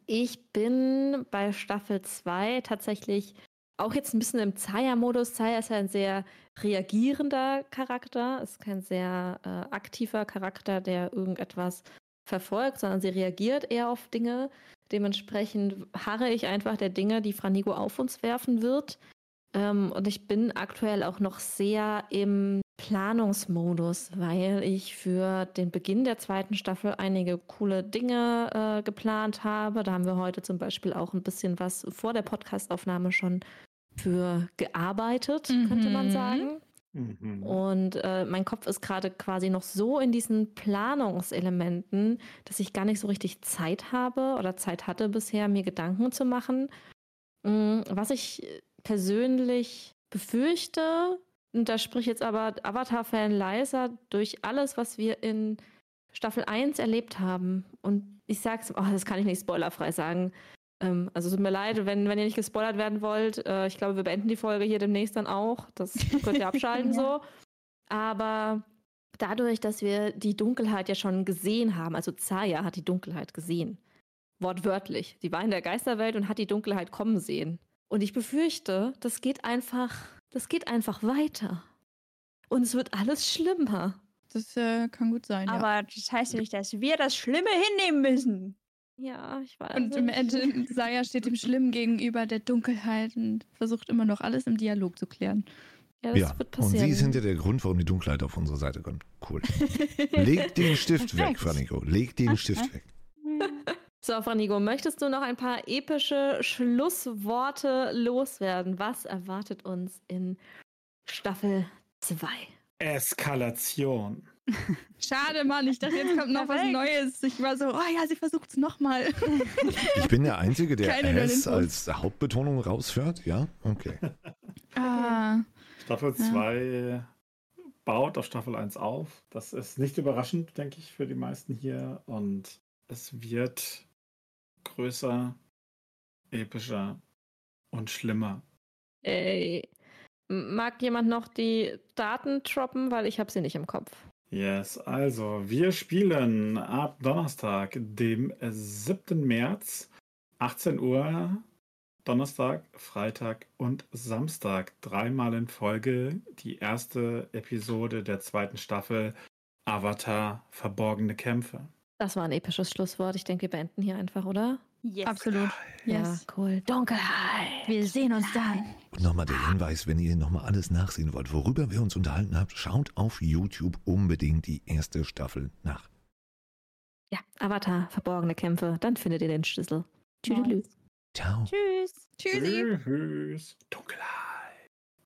ich bin bei Staffel 2 tatsächlich auch jetzt ein bisschen im Zaya-Modus. Zaya ist ja ein sehr reagierender Charakter, ist kein sehr äh, aktiver Charakter, der irgendetwas verfolgt, sondern sie reagiert eher auf Dinge. Dementsprechend harre ich einfach der Dinge, die Franigo auf uns werfen wird. Ähm, und ich bin aktuell auch noch sehr im Planungsmodus, weil ich für den Beginn der zweiten Staffel einige coole Dinge äh, geplant habe. Da haben wir heute zum Beispiel auch ein bisschen was vor der Podcastaufnahme schon für gearbeitet, könnte man Mhm. sagen. Mhm. Und äh, mein Kopf ist gerade quasi noch so in diesen Planungselementen, dass ich gar nicht so richtig Zeit habe oder Zeit hatte bisher, mir Gedanken zu machen. Mm, Was ich persönlich befürchte, und da spricht jetzt aber Avatar-Fan leiser, durch alles, was wir in Staffel 1 erlebt haben. Und ich sag's, oh, das kann ich nicht spoilerfrei sagen. Ähm, also tut mir leid, wenn, wenn ihr nicht gespoilert werden wollt. Äh, ich glaube, wir beenden die Folge hier demnächst dann auch. Das könnt ihr abschalten Ja. so. Aber dadurch, dass wir die Dunkelheit ja schon gesehen haben, also Zaya hat die Dunkelheit gesehen. Wortwörtlich. Sie war in der Geisterwelt und hat die Dunkelheit kommen sehen. Und ich befürchte, das geht einfach, das geht einfach weiter. Und es wird alles schlimmer. Das äh, kann gut sein. ja. Aber das heißt ja nicht, dass wir das Schlimme hinnehmen müssen. Ja, ich weiß. Und im. Ende, Saya steht dem Schlimmen gegenüber der Dunkelheit und versucht immer noch alles im Dialog zu klären. Ja, das Ja, wird und passieren. Sie sind ja der Grund, warum die Dunkelheit auf unsere Seite kommt. Cool. Leg den Stift weg. Franiko. Leg den Stift weg. So, So, Franigo, möchtest du noch ein paar epische Schlussworte loswerden? Was erwartet uns in Staffel 2? Eskalation. Schade, Mann. Ich dachte, jetzt kommt noch was. Neues. Ich war so, oh ja, sie versucht es nochmal. Ich bin der Einzige, der Keine S als Hauptbetonung rausführt. Ja, okay. ah, Staffel 2 baut auf Staffel 1 auf. Das ist nicht überraschend, denke ich, für die meisten hier. Und es wird größer, epischer und schlimmer. Ey, mag jemand noch die Daten droppen, weil ich habe sie nicht im Kopf. Yes, also wir spielen ab Donnerstag, dem 7. März, 18 Uhr, Donnerstag, Freitag und Samstag. Dreimal in Folge die erste Episode der zweiten Staffel Avatar Verborgene Kämpfe. Das war ein episches Schlusswort. Ich denke, wir beenden hier einfach, oder? Yes. absolut. Yes. Ja, cool. Dunkelheit. Wir sehen uns dann. Und nochmal der Hinweis, wenn ihr nochmal alles nachsehen wollt, worüber wir uns unterhalten haben, schaut auf YouTube unbedingt die erste Staffel nach. Ja, Avatar, verborgene Kämpfe. Dann findet ihr den Schlüssel. Nice. Ciao. Tschüss. Tschüssi. Tschüss. Dunkelheit.